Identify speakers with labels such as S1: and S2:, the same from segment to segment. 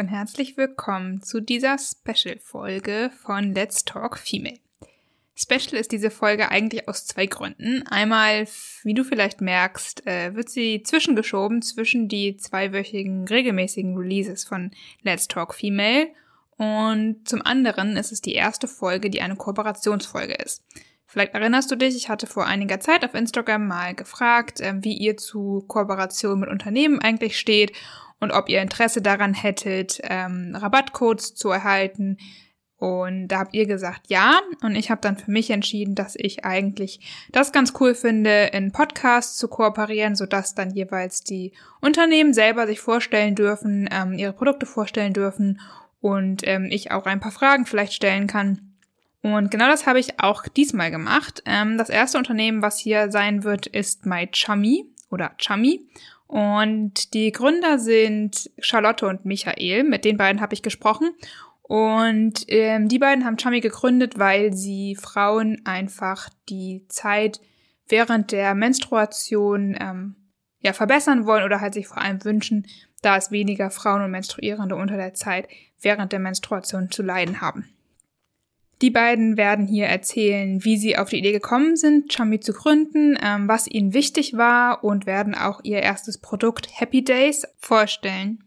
S1: Und herzlich willkommen zu dieser Special-Folge von Let's Talk Female. Special ist diese Folge eigentlich aus zwei Gründen. Einmal, wie du vielleicht merkst, äh, wird sie zwischengeschoben zwischen die zweiwöchigen regelmäßigen Releases von Let's Talk Female und zum anderen ist es die erste Folge, die eine Kooperationsfolge ist. Vielleicht erinnerst du dich, ich hatte vor einiger Zeit auf Instagram mal gefragt, äh, wie ihr zu Kooperation mit Unternehmen eigentlich steht und ob ihr Interesse daran hättet, ähm, Rabattcodes zu erhalten. Und da habt ihr gesagt ja. Und ich habe dann für mich entschieden, dass ich eigentlich das ganz cool finde, in Podcasts zu kooperieren, sodass dann jeweils die Unternehmen selber sich vorstellen dürfen, ähm, ihre Produkte vorstellen dürfen und ähm, ich auch ein paar Fragen vielleicht stellen kann. Und genau das habe ich auch diesmal gemacht. Ähm, das erste Unternehmen, was hier sein wird, ist MyChummy oder Chummy. Und die Gründer sind Charlotte und Michael. Mit den beiden habe ich gesprochen. Und ähm, die beiden haben Chummy gegründet, weil sie Frauen einfach die Zeit während der Menstruation ähm, ja verbessern wollen oder halt sich vor allem wünschen, da es weniger Frauen und Menstruierende unter der Zeit während der Menstruation zu leiden haben. Die beiden werden hier erzählen, wie sie auf die Idee gekommen sind, Chummy zu gründen, ähm, was ihnen wichtig war und werden auch ihr erstes Produkt Happy Days vorstellen.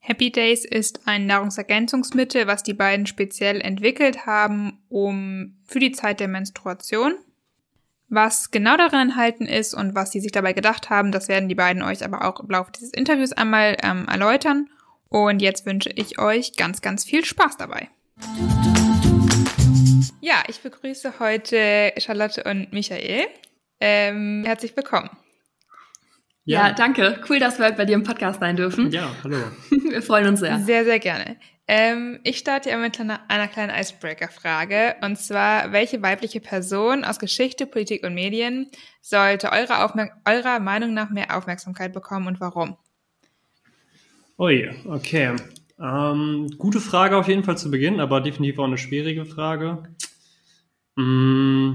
S1: Happy Days ist ein Nahrungsergänzungsmittel, was die beiden speziell entwickelt haben, um für die Zeit der Menstruation. Was genau darin enthalten ist und was sie sich dabei gedacht haben, das werden die beiden euch aber auch im Laufe dieses Interviews einmal ähm, erläutern. Und jetzt wünsche ich euch ganz, ganz viel Spaß dabei. Ja, ich begrüße heute Charlotte und Michael. Ähm, herzlich willkommen.
S2: Ja. ja. danke. Cool, dass wir heute bei dir im Podcast sein dürfen.
S3: Ja, hallo.
S2: wir freuen uns sehr.
S1: Sehr, sehr gerne. Ähm, ich starte ja mit einer, einer kleinen Icebreaker-Frage. Und zwar, welche weibliche Person aus Geschichte, Politik und Medien sollte eurer, Aufmerk eurer Meinung nach mehr Aufmerksamkeit bekommen und warum?
S3: Ui, okay. Ähm, gute Frage auf jeden Fall zu Beginn, aber definitiv auch eine schwierige Frage. Mm,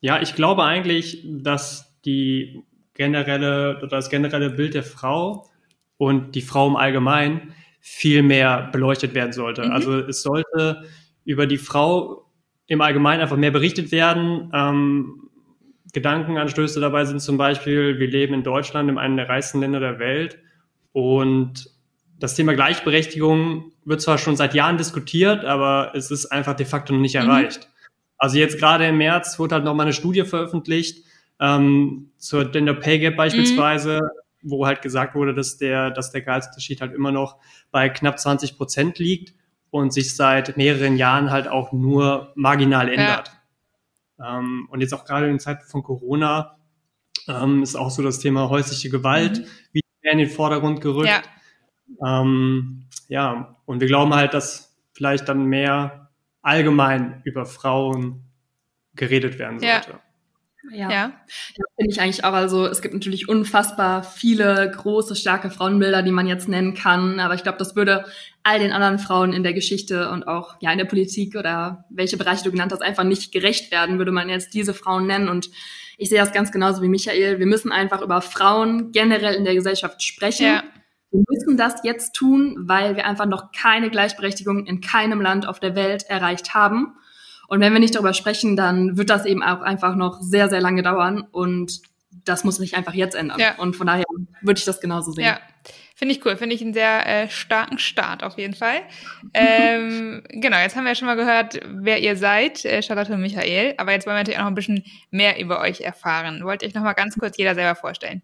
S3: ja, ich glaube eigentlich, dass die generelle, das generelle Bild der Frau und die Frau im Allgemeinen viel mehr beleuchtet werden sollte. Mhm. Also es sollte über die Frau im Allgemeinen einfach mehr berichtet werden. Ähm, Gedankenanstöße dabei sind zum Beispiel, wir leben in Deutschland, in einem der reichsten Länder der Welt. Und das Thema Gleichberechtigung wird zwar schon seit Jahren diskutiert, aber es ist einfach de facto noch nicht mhm. Also jetzt gerade im März wurde halt nochmal eine Studie veröffentlicht ähm, zur Gender Pay Gap beispielsweise, mhm. wo halt gesagt wurde, dass der, dass der Gehaltsunterschied halt immer noch bei knapp 20 Prozent liegt und sich seit mehreren Jahren halt auch nur marginal ändert. Ja. Ähm, und jetzt auch gerade in Zeiten von Corona ähm, ist auch so das Thema häusliche Gewalt mhm. wieder mehr in den Vordergrund gerückt. Ja. Ähm, ja, und wir glauben halt, dass vielleicht dann mehr allgemein über Frauen geredet werden sollte.
S2: Ja. Ja, ja. ja finde ich eigentlich auch. Also es gibt natürlich unfassbar viele große, starke Frauenbilder, die man jetzt nennen kann. Aber ich glaube, das würde all den anderen Frauen in der Geschichte und auch ja in der Politik oder welche Bereiche du genannt hast, einfach nicht gerecht werden, würde man jetzt diese Frauen nennen. Und ich sehe das ganz genauso wie Michael. Wir müssen einfach über Frauen generell in der Gesellschaft sprechen. Ja. Wir müssen das jetzt tun, weil wir einfach noch keine Gleichberechtigung in keinem Land auf der Welt erreicht haben. Und wenn wir nicht darüber sprechen, dann wird das eben auch einfach noch sehr, sehr lange dauern. Und das muss sich einfach jetzt ändern. Ja. Und von daher würde ich das genauso sehen. Ja,
S1: finde ich cool. Finde ich einen sehr äh, starken Start auf jeden Fall. ähm, genau, jetzt haben wir ja schon mal gehört, wer ihr seid, äh, Charlotte und Michael. Aber jetzt wollen wir natürlich auch noch ein bisschen mehr über euch erfahren. Wollt ihr euch noch mal ganz kurz jeder selber vorstellen?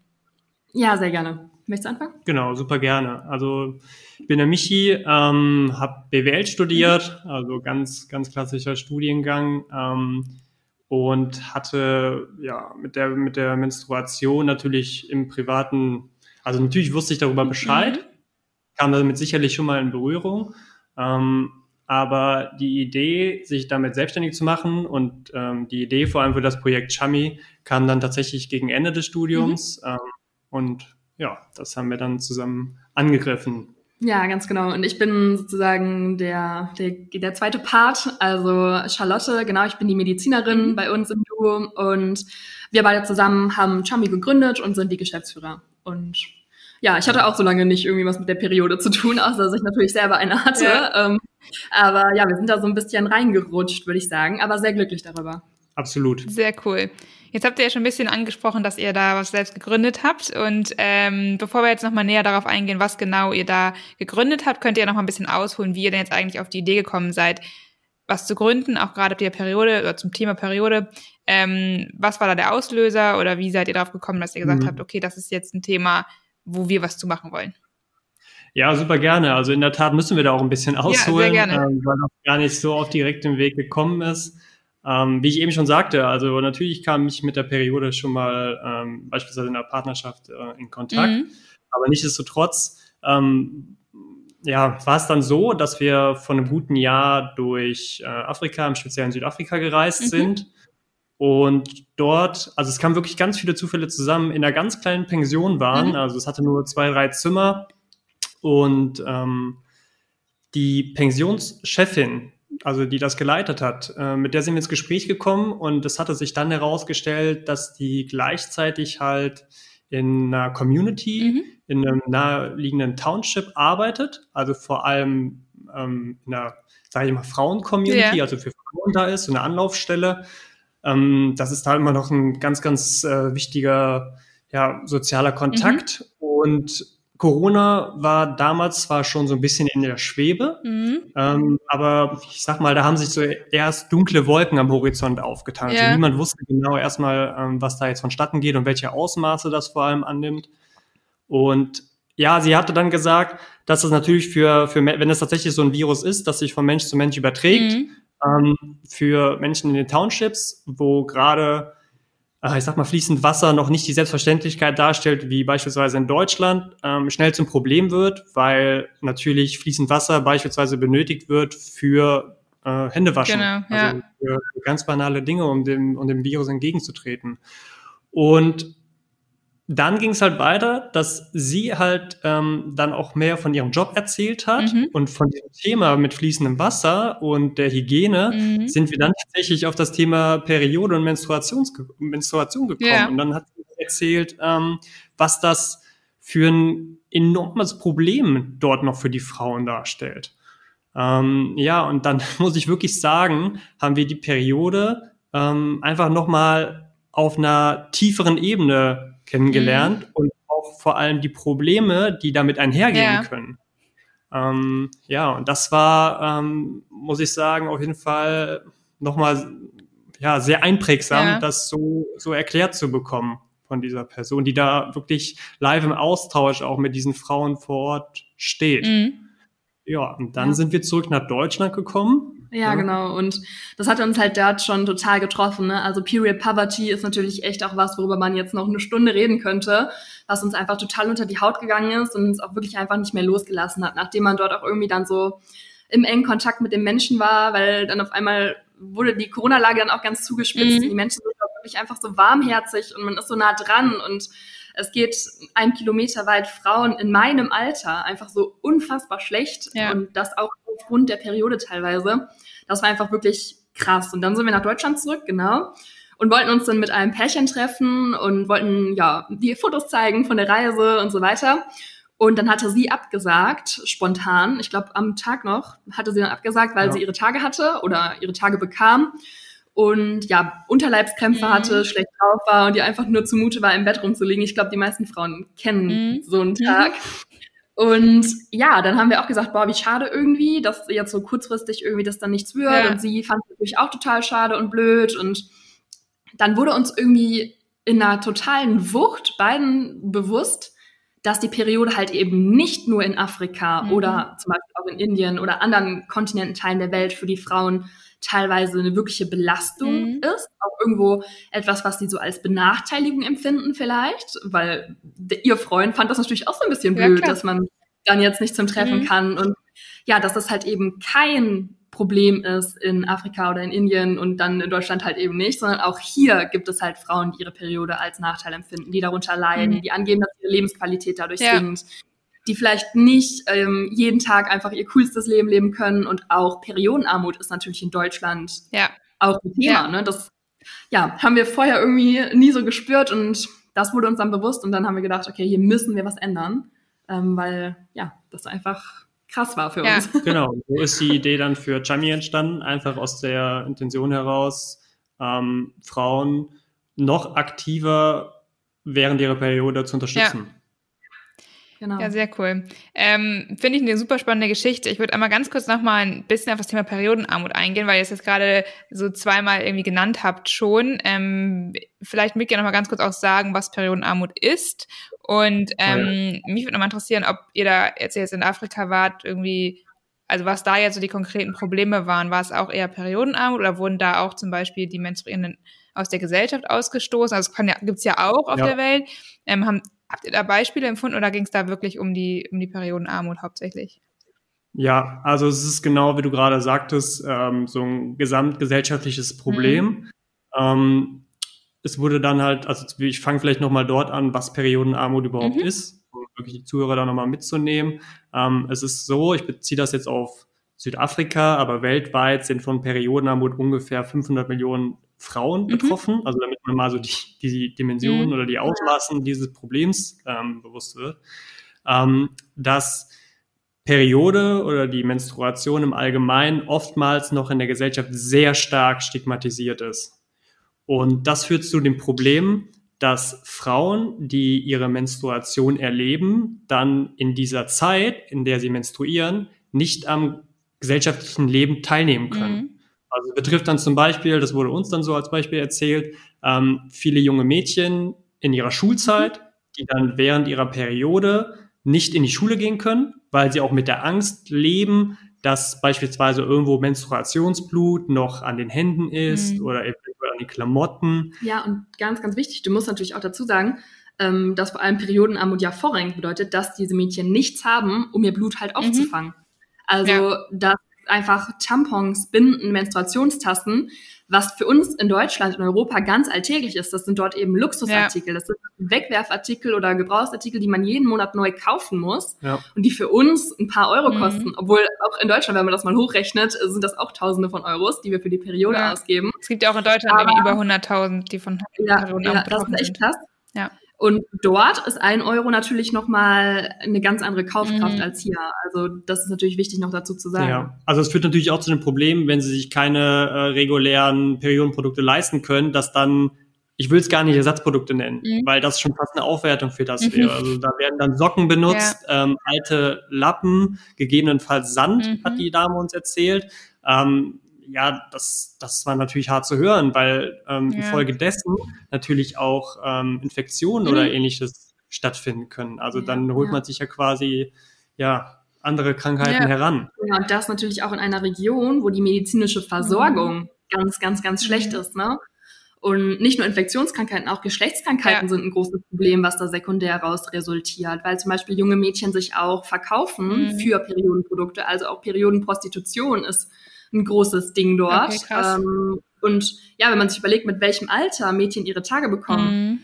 S2: Ja, sehr gerne. Möchtest du anfangen?
S3: Genau, super gerne. Also ich bin der Michi, ähm, habe BWL studiert, also ganz, ganz klassischer Studiengang. Ähm, und hatte ja mit der, mit der Menstruation natürlich im privaten, also natürlich wusste ich darüber Bescheid, mhm. kam damit sicherlich schon mal in Berührung. Ähm, aber die Idee, sich damit selbstständig zu machen und ähm, die Idee vor allem für das Projekt Chami kam dann tatsächlich gegen Ende des Studiums. Mhm. Ähm, und ja, das haben wir dann zusammen angegriffen.
S2: Ja, ganz genau. Und ich bin sozusagen der, der, der zweite Part, also Charlotte, genau, ich bin die Medizinerin mhm. bei uns im Duo und wir beide zusammen haben Chami gegründet und sind die Geschäftsführer. Und ja, ich hatte auch so lange nicht irgendwie was mit der Periode zu tun, außer dass ich natürlich selber eine hatte. Ja. Ähm, aber ja, wir sind da so ein bisschen reingerutscht, würde ich sagen, aber sehr glücklich darüber.
S3: Absolut.
S1: Sehr cool. Jetzt habt ihr ja schon ein bisschen angesprochen, dass ihr da was selbst gegründet habt. Und ähm, bevor wir jetzt nochmal näher darauf eingehen, was genau ihr da gegründet habt, könnt ihr ja nochmal ein bisschen ausholen, wie ihr denn jetzt eigentlich auf die Idee gekommen seid, was zu gründen, auch gerade der Periode oder zum Thema Periode. Ähm, was war da der Auslöser oder wie seid ihr darauf gekommen, dass ihr gesagt mhm. habt, okay, das ist jetzt ein Thema, wo wir was zu machen wollen?
S3: Ja, super gerne. Also in der Tat müssen wir da auch ein bisschen ausholen, ja, ähm, weil das gar nicht so auf direktem Weg gekommen ist. Ähm, wie ich eben schon sagte, also natürlich kam ich mit der Periode schon mal ähm, beispielsweise in der Partnerschaft äh, in Kontakt, mhm. aber nichtsdestotrotz ähm, ja, war es dann so, dass wir vor einem guten Jahr durch äh, Afrika, im speziellen Südafrika gereist mhm. sind und dort, also es kamen wirklich ganz viele Zufälle zusammen, in einer ganz kleinen Pension waren, mhm. also es hatte nur zwei, drei Zimmer und ähm, die Pensionschefin, also die das geleitet hat, äh, mit der sind wir ins Gespräch gekommen und es hatte sich dann herausgestellt, dass die gleichzeitig halt in einer Community, mhm. in einem naheliegenden Township arbeitet, also vor allem ähm, in einer, sage ich mal, Frauen-Community, yeah. also für Frauen da ist, so eine Anlaufstelle. Ähm, das ist da immer noch ein ganz, ganz äh, wichtiger ja, sozialer Kontakt. Mhm. Und Corona war damals zwar schon so ein bisschen in der Schwebe, mhm. ähm, aber ich sag mal, da haben sich so erst dunkle Wolken am Horizont aufgetan. Also ja. Also niemand wusste genau erstmal, ähm, was da jetzt vonstatten geht und welche Ausmaße das vor allem annimmt. Und ja, sie hatte dann gesagt, dass es natürlich für, für wenn es tatsächlich so ein Virus ist, das sich von Mensch zu Mensch überträgt, mhm. ähm, für Menschen in den Townships, wo gerade ich sag mal, fließend Wasser noch nicht die Selbstverständlichkeit darstellt, wie beispielsweise in Deutschland, ähm, schnell zum Problem wird, weil natürlich fließend Wasser beispielsweise benötigt wird für äh, Händewaschen. Genau, ja. Also für, für ganz banale Dinge, um dem, um dem Virus entgegenzutreten. Und dann ging es halt weiter, dass sie halt ähm, dann auch mehr von ihrem Job erzählt hat mhm. und von dem Thema mit fließendem Wasser und der Hygiene mhm. sind wir dann tatsächlich auf das Thema Periode und Menstruations Menstruation gekommen. Ja. Und dann hat sie erzählt, ähm, was das für ein enormes Problem dort noch für die Frauen darstellt. Ähm, ja, und dann muss ich wirklich sagen, haben wir die Periode ähm, einfach nochmal auf einer tieferen Ebene kennengelernt mhm. und auch vor allem die Probleme, die damit einhergehen ja. können. Ähm, ja, und das war, ähm, muss ich sagen, auf jeden Fall nochmal ja, sehr einprägsam, ja. das so, so erklärt zu bekommen von dieser Person, die da wirklich live im Austausch auch mit diesen Frauen vor Ort steht. Mhm. Ja, und dann ja. sind wir zurück nach Deutschland gekommen
S2: ja, ja, genau. Und das hat uns halt dort schon total getroffen. Ne? Also Period Poverty ist natürlich echt auch was, worüber man jetzt noch eine Stunde reden könnte, was uns einfach total unter die Haut gegangen ist und uns auch wirklich einfach nicht mehr losgelassen hat, nachdem man dort auch irgendwie dann so im engen Kontakt mit den Menschen war, weil dann auf einmal wurde die Corona-Lage dann auch ganz zugespitzt. Mhm. Die Menschen sind auch wirklich einfach so warmherzig und man ist so nah dran und es geht ein Kilometer weit Frauen in meinem Alter einfach so unfassbar schlecht ja. und das auch aufgrund der Periode teilweise. Das war einfach wirklich krass. Und dann sind wir nach Deutschland zurück, genau. Und wollten uns dann mit einem Pärchen treffen und wollten, ja, die Fotos zeigen von der Reise und so weiter. Und dann hatte sie abgesagt, spontan. Ich glaube, am Tag noch hatte sie dann abgesagt, weil ja. sie ihre Tage hatte oder ihre Tage bekam und ja, Unterleibskrämpfe mhm. hatte, schlecht drauf war und ihr einfach nur zumute war, im Bett rumzulegen. Ich glaube, die meisten Frauen kennen mhm. so einen Tag. Mhm. Und ja, dann haben wir auch gesagt, boah, wie schade irgendwie, dass jetzt so kurzfristig irgendwie das dann nichts wird. Ja. Und sie fand es natürlich auch total schade und blöd. Und dann wurde uns irgendwie in einer totalen Wucht beiden bewusst, dass die Periode halt eben nicht nur in Afrika mhm. oder zum Beispiel auch in Indien oder anderen Kontinententeilen der Welt für die Frauen teilweise eine wirkliche Belastung mhm. ist, auch irgendwo etwas, was sie so als Benachteiligung empfinden vielleicht, weil ihr Freund fand das natürlich auch so ein bisschen blöd, ja, dass man dann jetzt nicht zum Treffen mhm. kann und ja, dass das halt eben kein Problem ist in Afrika oder in Indien und dann in Deutschland halt eben nicht, sondern auch hier gibt es halt Frauen, die ihre Periode als Nachteil empfinden, die darunter leiden, mhm. die angeben, dass ihre Lebensqualität dadurch ja. sinkt, die vielleicht nicht ähm, jeden Tag einfach ihr coolstes Leben leben können und auch Periodenarmut ist natürlich in Deutschland ja. auch ein Thema. Ja. Ne? Das ja, haben wir vorher irgendwie nie so gespürt und das wurde uns dann bewusst und dann haben wir gedacht, okay, hier müssen wir was ändern, ähm, weil ja, das einfach krass war für ja. uns.
S3: Genau, so ist die Idee dann für Chami entstanden, einfach aus der Intention heraus, ähm, Frauen noch aktiver während ihrer Periode zu unterstützen.
S1: Ja. Genau. Ja, sehr cool. Ähm, Finde ich eine super spannende Geschichte. Ich würde einmal ganz kurz nochmal ein bisschen auf das Thema Periodenarmut eingehen, weil ihr es jetzt gerade so zweimal irgendwie genannt habt schon. Ähm, vielleicht mögt ihr nochmal ganz kurz auch sagen, was Periodenarmut ist. Und ähm, oh ja. mich würde nochmal interessieren, ob ihr da jetzt, jetzt in Afrika wart, irgendwie, also was da jetzt so die konkreten Probleme waren. War es auch eher Periodenarmut oder wurden da auch zum Beispiel die Menstruierenden aus der Gesellschaft ausgestoßen? Also es ja, gibt's ja auch auf ja. der Welt. Ähm, haben, Habt ihr da Beispiele empfunden oder ging es da wirklich um die, um die Periodenarmut hauptsächlich?
S3: Ja, also es ist genau, wie du gerade sagtest, ähm, so ein gesamtgesellschaftliches Problem. Mhm. Ähm, es wurde dann halt, also ich fange vielleicht nochmal dort an, was Periodenarmut überhaupt mhm. ist, um wirklich die Zuhörer da nochmal mitzunehmen. Ähm, es ist so, ich beziehe das jetzt auf Südafrika, aber weltweit sind von Periodenarmut ungefähr 500 Millionen Frauen mhm. betroffen, also damit man mal so die, die Dimensionen mhm. oder die Ausmaßen dieses Problems ähm, bewusst wird, ähm, dass Periode oder die Menstruation im Allgemeinen oftmals noch in der Gesellschaft sehr stark stigmatisiert ist. Und das führt zu dem Problem, dass Frauen, die ihre Menstruation erleben, dann in dieser Zeit, in der sie menstruieren, nicht am gesellschaftlichen Leben teilnehmen können. Mhm. Also betrifft dann zum Beispiel, das wurde uns dann so als Beispiel erzählt, ähm, viele junge Mädchen in ihrer Schulzeit, die dann während ihrer Periode nicht in die Schule gehen können, weil sie auch mit der Angst leben, dass beispielsweise irgendwo Menstruationsblut noch an den Händen ist mhm. oder eventuell an den Klamotten.
S2: Ja, und ganz, ganz wichtig, du musst natürlich auch dazu sagen, ähm, dass vor allem Periodenarmut ja vorrangig bedeutet, dass diese Mädchen nichts haben, um ihr Blut halt mhm. aufzufangen. Mhm. Also, ja. dass einfach Tampons, Binden, Menstruationstassen, was für uns in Deutschland, in Europa ganz alltäglich ist. Das sind dort eben Luxusartikel. Ja. Das sind Wegwerfartikel oder Gebrauchsartikel, die man jeden Monat neu kaufen muss ja. und die für uns ein paar Euro mhm. kosten. Obwohl auch in Deutschland, wenn man das mal hochrechnet, sind das auch Tausende von Euros, die wir für die Periode ja. ausgeben.
S1: Es gibt ja auch in Deutschland Aber, über 100.000, die von
S2: ja, Perioden ja, das ist echt krass. Ja. Und dort ist ein Euro natürlich nochmal eine ganz andere Kaufkraft mhm. als hier. Also das ist natürlich wichtig noch dazu zu sagen. Ja,
S3: also es führt natürlich auch zu dem Problem, wenn sie sich keine äh, regulären Periodenprodukte leisten können, dass dann, ich will es gar nicht Ersatzprodukte nennen, mhm. weil das schon fast eine Aufwertung für das mhm. wäre. Also da werden dann Socken benutzt, ja. ähm, alte Lappen, gegebenenfalls Sand, hat mhm. die Dame uns erzählt. Ähm, ja, das, das war natürlich hart zu hören, weil ähm, ja. infolgedessen natürlich auch ähm, Infektionen mhm. oder ähnliches stattfinden können. Also ja, dann holt ja. man sich ja quasi ja andere Krankheiten ja. heran.
S2: Ja, und das natürlich auch in einer Region, wo die medizinische Versorgung mhm. ganz, ganz, ganz schlecht mhm. ist, ne? Und nicht nur Infektionskrankheiten, auch Geschlechtskrankheiten ja. sind ein großes Problem, was da sekundär raus resultiert, weil zum Beispiel junge Mädchen sich auch verkaufen mhm. für Periodenprodukte, also auch Periodenprostitution ist ein großes Ding dort. Okay, ähm, und ja, wenn man sich überlegt, mit welchem Alter Mädchen ihre Tage bekommen,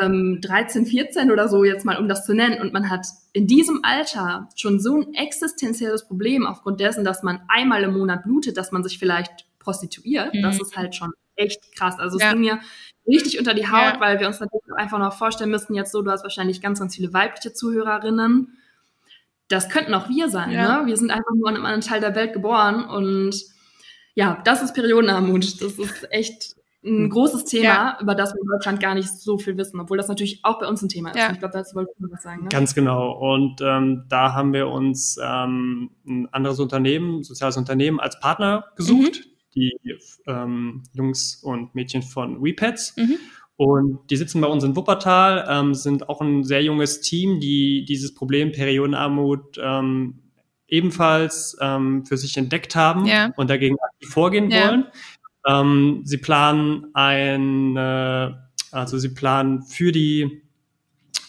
S2: mhm. ähm, 13, 14 oder so jetzt mal, um das zu nennen, und man hat in diesem Alter schon so ein existenzielles Problem aufgrund dessen, dass man einmal im Monat blutet, dass man sich vielleicht prostituiert, mhm. das ist halt schon echt krass. Also es ja. ging mir richtig unter die Haut, ja. weil wir uns natürlich einfach noch vorstellen müssten, jetzt so, du hast wahrscheinlich ganz, ganz viele weibliche Zuhörerinnen das könnten auch wir sein. Ja. Ne? Wir sind einfach nur in einem anderen Teil der Welt geboren und ja, das ist Periodenarmut. Das ist echt ein großes Thema, ja. über das wir in Deutschland gar nicht so viel wissen, obwohl das natürlich auch bei uns ein Thema ist. Ja. Ich glaube, dazu wollte ich was sagen. Ne?
S3: Ganz genau. Und ähm, da haben wir uns ähm, ein anderes Unternehmen, ein soziales Unternehmen als Partner gesucht, mhm. die ähm, Jungs und Mädchen von WePets. Mhm. Und die sitzen bei uns in Wuppertal, ähm, sind auch ein sehr junges Team, die dieses Problem Periodenarmut ähm, ebenfalls ähm, für sich entdeckt haben
S1: Ja.
S3: und dagegen aktiv vorgehen
S1: Ja.
S3: wollen. Ähm, sie planen ein, äh, also sie planen für die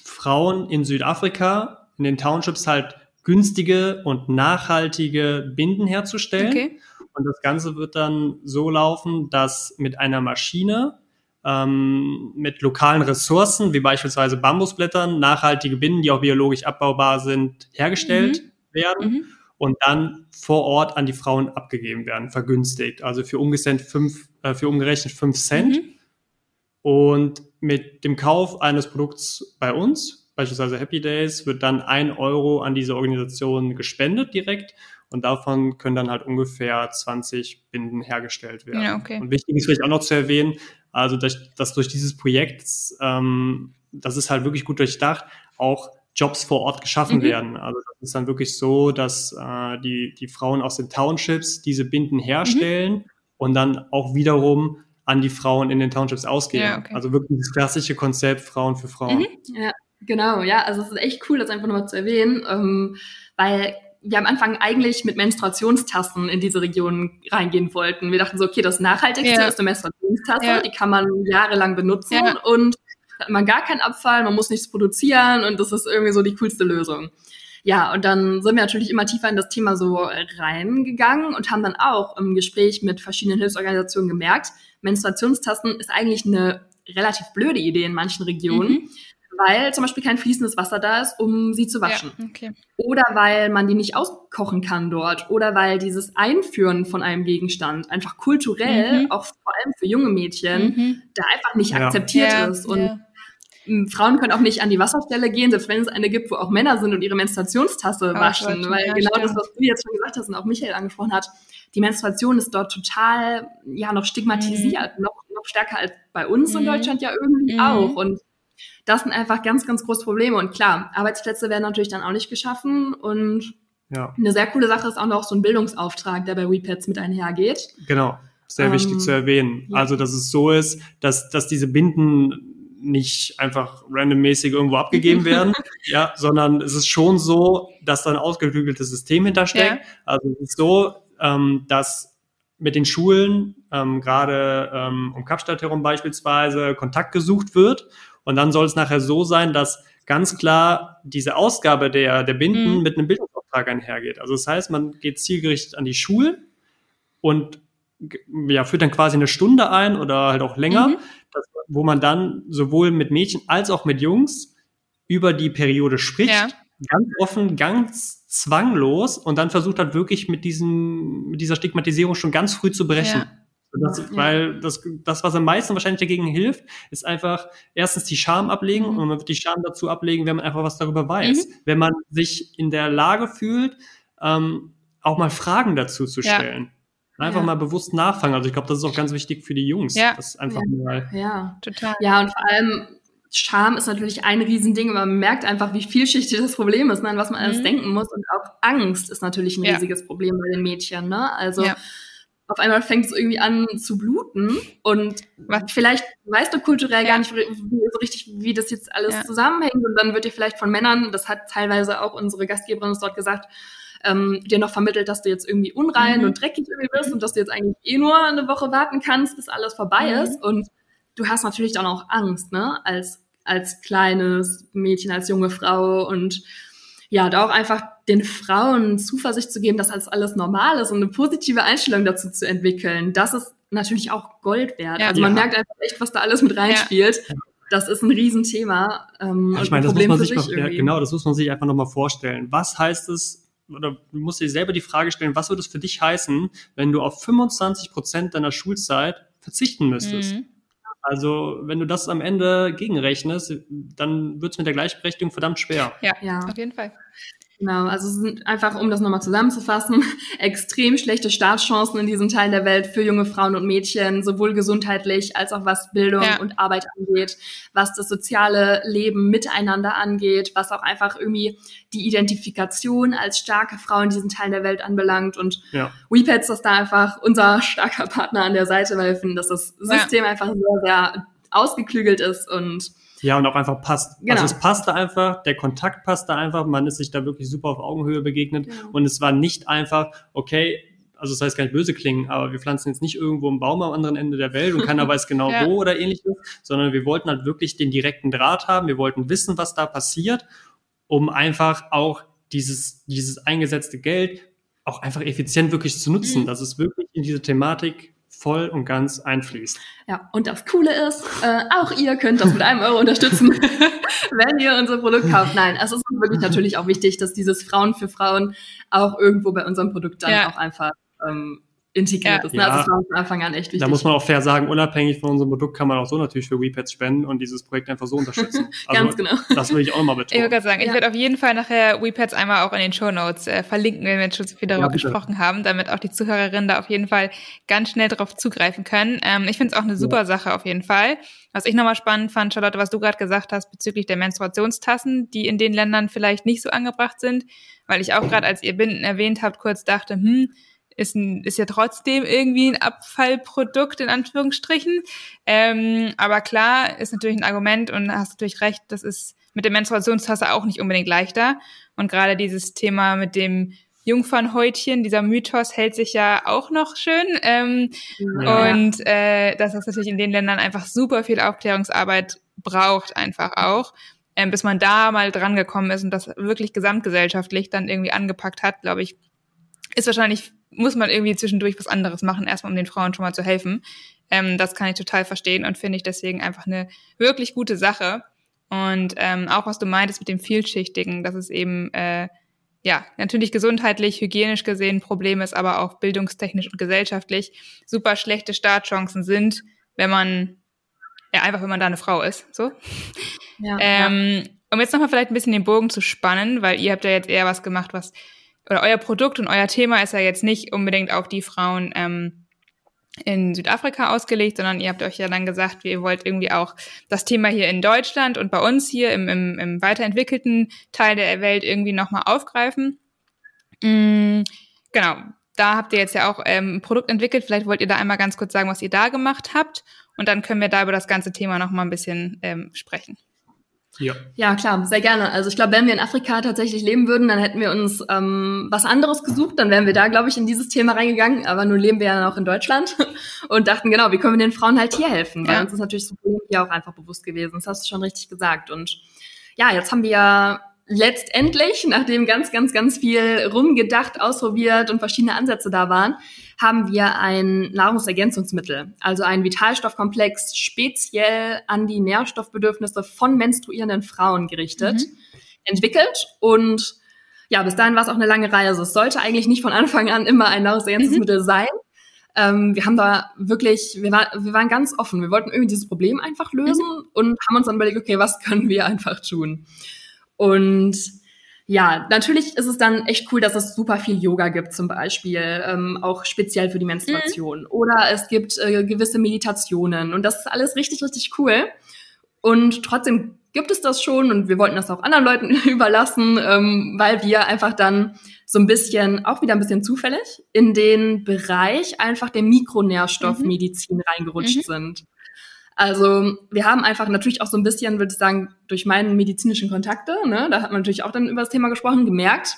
S3: Frauen in Südafrika in den Townships halt günstige und nachhaltige Binden herzustellen.
S1: Okay.
S3: Und das Ganze wird dann so laufen, dass mit einer Maschine, ähm, mit lokalen Ressourcen, wie beispielsweise Bambusblättern, nachhaltige Binden, die auch biologisch abbaubar sind, hergestellt werden
S1: Mhm.
S3: und dann vor Ort an die Frauen abgegeben werden, vergünstigt. Also für umgerechnet fünf, äh, für umgerechnet fünf Cent.
S1: Mhm.
S3: Und mit dem Kauf eines Produkts bei uns, beispielsweise Happy Days, wird dann ein Euro an diese Organisation gespendet direkt. Und davon können dann halt ungefähr 20 Binden hergestellt werden.
S1: Ja, okay.
S3: Und wichtig ist vielleicht auch noch zu erwähnen, also dass, dass durch dieses Projekt, ähm, das ist halt wirklich gut durchdacht, auch Jobs vor Ort geschaffen
S1: Mhm.
S3: werden. Also das ist dann wirklich so, dass äh, die, die Frauen aus den Townships diese Binden herstellen
S1: Mhm.
S3: und dann auch wiederum an die Frauen in den Townships ausgeben.
S1: Ja, okay.
S3: Also wirklich das klassische Konzept Frauen für Frauen.
S1: Mhm.
S2: Ja, genau, ja, also es ist echt cool, das einfach nochmal zu erwähnen, ähm, weil wir am Anfang eigentlich mit Menstruationstassen in diese Region reingehen wollten. Wir dachten so, okay, das Nachhaltigste
S1: Ja.
S2: ist eine Menstruationstasse,
S1: Ja.
S2: die kann man jahrelang benutzen
S1: Ja.
S2: und hat man gar keinen Abfall, man muss nichts produzieren und das ist irgendwie so die coolste Lösung. Ja, und dann sind wir natürlich immer tiefer in das Thema so reingegangen und haben dann auch im Gespräch mit verschiedenen Hilfsorganisationen gemerkt, Menstruationstassen ist eigentlich eine relativ blöde Idee in manchen Regionen,
S1: Mhm.
S2: Weil zum Beispiel kein fließendes Wasser da ist, um sie zu waschen.
S1: Ja, okay.
S2: Oder weil man die nicht auskochen kann dort. Oder weil dieses Einführen von einem Gegenstand einfach kulturell,
S1: Mhm.
S2: auch vor allem für junge Mädchen,
S1: Mhm.
S2: da einfach nicht
S3: Ja.
S2: akzeptiert
S1: Ja,
S2: ist. Und Frauen können auch nicht an die Wasserstelle gehen, selbst wenn es eine gibt, wo auch Männer sind und ihre Menstruationstasse
S1: Oh
S2: waschen.
S1: Gott,
S2: weil
S1: ja,
S2: genau
S1: stimmt.
S2: das, was du jetzt schon gesagt hast und auch Michael angesprochen hat, die Menstruation ist dort total, ja, noch stigmatisiert, noch, noch stärker als bei uns in
S1: Mhm.
S2: Deutschland ja irgendwie
S1: Mhm.
S2: auch. Und das sind einfach ganz, ganz große Probleme. Und klar, Arbeitsplätze werden natürlich dann auch nicht geschaffen. Und
S3: Ja,
S2: eine sehr coole Sache ist auch noch so ein Bildungsauftrag, der bei WePads mit einhergeht.
S3: genau. Sehr
S2: Ähm,
S3: wichtig zu erwähnen.
S2: ja.
S3: Also, dass es so ist, dass, dass diese Binden nicht einfach randommäßig irgendwo abgegeben werden, ja, sondern es ist schon so, dass da ein ausgeklügeltes System hintersteckt.
S1: Ja.
S3: Also es ist so, ähm, dass mit den Schulen ähm, gerade ähm, um Kapstadt herum beispielsweise Kontakt gesucht wird und dann soll es nachher so sein, dass ganz klar diese Ausgabe der, der Binden
S1: Mhm.
S3: mit einem Bildungsauftrag einhergeht. Also das heißt, man geht zielgerichtet an die Schulen und ja, führt dann quasi eine Stunde ein oder halt auch länger,
S1: Mhm.
S3: das, wo man dann sowohl mit Mädchen als auch mit Jungs über die Periode spricht,
S1: Ja.
S3: ganz offen, ganz zwanglos und dann versucht hat wirklich mit diesem, mit dieser Stigmatisierung schon ganz früh zu brechen.
S1: Ja.
S3: Das,
S2: Ja.
S3: Weil das, das, was am meisten wahrscheinlich dagegen hilft, ist einfach erstens die Scham ablegen
S1: Mhm.
S3: und man wird die Scham dazu ablegen, wenn man einfach was darüber weiß. Wenn man sich in der Lage fühlt, ähm, auch mal Fragen dazu zu
S1: Ja.
S3: stellen. Einfach
S2: Ja.
S3: mal bewusst nachfragen. Also ich glaube, das ist auch ganz wichtig für die Jungs.
S1: Ja.
S3: Das einfach
S2: Ja.
S3: mal.
S2: Ja.
S1: Total.
S2: Ja, und vor allem Scham ist natürlich ein Riesending, aber man merkt einfach, wie vielschichtig das Problem ist, ne, an was man alles
S1: Mhm.
S2: denken muss. Und auch Angst ist natürlich ein
S1: Ja.
S2: riesiges Problem bei den Mädchen. Ne? Also
S1: Ja.
S2: Auf einmal fängt es irgendwie an zu bluten und
S1: Was-
S2: vielleicht weißt du kulturell
S1: Ja.
S2: gar nicht wie, so richtig, wie das jetzt alles
S1: Ja.
S2: zusammenhängt. Und dann wird dir vielleicht von Männern, das hat teilweise auch unsere Gastgeberin uns dort gesagt, ähm, dir noch vermittelt, dass du jetzt irgendwie unrein
S1: Mhm.
S2: und dreckig irgendwie bist und dass du jetzt eigentlich eh nur eine Woche warten kannst, bis alles vorbei
S1: Mhm.
S2: ist. Und du hast natürlich dann auch Angst, ne, als, als kleines Mädchen, als junge Frau und ja, da auch einfach den Frauen Zuversicht zu geben, dass alles, alles normal ist und eine positive Einstellung dazu zu entwickeln, das ist natürlich auch Gold wert.
S1: Ja.
S2: also man
S3: Ja.
S2: merkt einfach echt, was da alles mit reinspielt. Das ist ein Riesenthema. Ähm,
S3: Ja, ich meine,
S2: ein
S3: das muss man sich mal, ja, genau, das muss man sich einfach nochmal vorstellen. Was heißt es, oder du musst dir selber die Frage stellen, was würde es für dich heißen, wenn du auf 25 Prozent deiner Schulzeit verzichten müsstest?
S1: Mhm.
S3: Also, wenn du das am Ende gegenrechnest, dann wird es mit der Gleichberechtigung verdammt schwer.
S1: Ja,
S2: Ja.
S1: auf jeden Fall.
S2: Genau, also es sind einfach, um das nochmal zusammenzufassen, extrem schlechte Startchancen in diesem Teil der Welt für junge Frauen und Mädchen, sowohl gesundheitlich als auch was Bildung
S1: Ja.
S2: und Arbeit angeht, was das soziale Leben miteinander angeht, was auch einfach irgendwie die Identifikation als starke Frau in diesem Teil der Welt anbelangt. Und
S3: Ja.
S2: WePads ist da einfach unser starker Partner an der Seite, weil wir finden, dass das
S1: Ja.
S2: System einfach sehr, sehr ausgeklügelt ist und
S3: Ja, und auch einfach passt. Genau. Also es passte einfach, der Kontakt passte einfach, man ist sich da wirklich super auf Augenhöhe begegnet ja. und es war nicht einfach, okay, also das heißt gar nicht böse klingen, aber wir pflanzen jetzt nicht irgendwo einen Baum am anderen Ende der Welt und keiner weiß genau ja. wo oder ähnliches, sondern wir wollten halt wirklich den direkten Draht haben, wir wollten wissen, was da passiert, um einfach auch dieses, dieses eingesetzte Geld auch einfach effizient wirklich zu nutzen, mhm. dass es wirklich in diese Thematik voll und ganz einfließt.
S2: Ja, und das Coole ist, äh, auch ihr könnt das mit einem Euro unterstützen, wenn ihr unser Produkt kauft. Nein, also es ist wirklich natürlich auch wichtig, dass dieses Frauen für Frauen auch irgendwo bei unserem Produkt dann ja. auch einfach ähm, integriert ja. ist. Ne? Ja. Also das war von Anfang an echt wichtig.
S3: Da muss man auch fair sagen, unabhängig von unserem Produkt kann man auch so natürlich für WePads spenden und dieses Projekt einfach so unterstützen.
S2: Also, Ganz genau.
S3: Das will ich auch mal betonen.
S1: Ich würde gerade sagen, ja. ich werde auf jeden Fall nachher WePads einmal auch in den Show Notes äh, verlinken, wenn wir jetzt schon so viel darüber gesprochen haben, damit auch die Zuhörerinnen da auf jeden Fall ganz schnell drauf zugreifen können. Ähm, ich finde es auch eine super Sache auf jeden Fall. Was ich nochmal spannend fand, Charlotte, was du gerade gesagt hast bezüglich der Menstruationstassen, die in den Ländern vielleicht nicht so angebracht sind, weil ich auch gerade, als ihr Binden erwähnt habt, kurz dachte, hm, ist, ein, ist ja trotzdem irgendwie ein Abfallprodukt in Anführungsstrichen. Ähm, aber klar, ist natürlich ein Argument und hast natürlich recht, das ist mit der Menstruationstasse auch nicht unbedingt leichter. Und gerade dieses Thema mit dem Jungfernhäutchen, dieser Mythos hält sich ja auch noch schön. Ähm, ja. Und äh, dass das natürlich in den Ländern einfach super viel Aufklärungsarbeit braucht, einfach auch. Ähm, bis man da mal dran gekommen ist und das wirklich gesamtgesellschaftlich dann irgendwie angepackt hat, glaube ich, ist wahrscheinlich muss man irgendwie zwischendurch was anderes machen, erstmal um den Frauen schon mal zu helfen. Ähm, das kann ich total verstehen und finde ich deswegen einfach eine wirklich gute Sache. Und ähm, auch was du meintest mit dem Vielschichtigen, dass es eben äh, ja natürlich gesundheitlich, hygienisch gesehen ein Problem ist, aber auch bildungstechnisch und gesellschaftlich super schlechte Startchancen sind, wenn man ja einfach wenn man da eine Frau ist. So. Ja, ähm, ja. Um jetzt nochmal vielleicht ein bisschen den Bogen zu spannen, weil ihr habt ja jetzt eher was gemacht, was oder euer Produkt und euer Thema ist ja jetzt nicht unbedingt auf die Frauen ähm, in Südafrika ausgelegt, sondern ihr habt euch ja dann gesagt, ihr wollt irgendwie auch das Thema hier in Deutschland und bei uns hier im, im, im weiterentwickelten Teil der Welt irgendwie nochmal aufgreifen. Mhm, genau, da habt ihr jetzt ja auch ähm, ein Produkt entwickelt. Vielleicht wollt ihr da einmal ganz kurz sagen, was ihr da gemacht habt und dann können wir da über das ganze Thema nochmal ein bisschen ähm, sprechen.
S2: Ja. ja, klar, sehr gerne. Also ich glaube, wenn wir in Afrika tatsächlich leben würden, dann hätten wir uns ähm, was anderes gesucht. Dann wären wir da, glaube ich, in dieses Thema reingegangen. Aber nun leben wir ja noch in Deutschland und dachten, genau, wie können wir den Frauen halt hier helfen? Weil ja. uns ist natürlich so Problem hier auch einfach bewusst gewesen. Das hast du schon richtig gesagt. Und ja, jetzt haben wir ja letztendlich, nachdem ganz, ganz, ganz viel rumgedacht, ausprobiert und verschiedene Ansätze da waren, haben wir ein Nahrungsergänzungsmittel, also ein Vitalstoffkomplex speziell an die Nährstoffbedürfnisse von menstruierenden Frauen gerichtet, mhm. entwickelt und ja, bis dahin war es auch eine lange Reise. Es sollte eigentlich nicht von Anfang an immer ein Nahrungsergänzungsmittel mhm. sein. Ähm, wir haben da wirklich, wir, war, wir waren ganz offen. Wir wollten irgendwie dieses Problem einfach lösen mhm. und haben uns dann überlegt, okay, was können wir einfach tun? Und ja, natürlich ist es dann echt cool, dass es super viel Yoga gibt, zum Beispiel, ähm, auch speziell für die Menstruation. Mhm. Oder es gibt äh, gewisse Meditationen und das ist alles richtig, richtig cool. Und trotzdem gibt es das schon und wir wollten das auch anderen Leuten überlassen, ähm, weil wir einfach dann so ein bisschen, auch wieder ein bisschen zufällig, in den Bereich einfach der Mikronährstoffmedizin mhm. reingerutscht mhm. sind. Also wir haben einfach natürlich auch so ein bisschen, würde ich sagen, durch meine medizinischen Kontakte, ne, da hat man natürlich auch dann über das Thema gesprochen, gemerkt,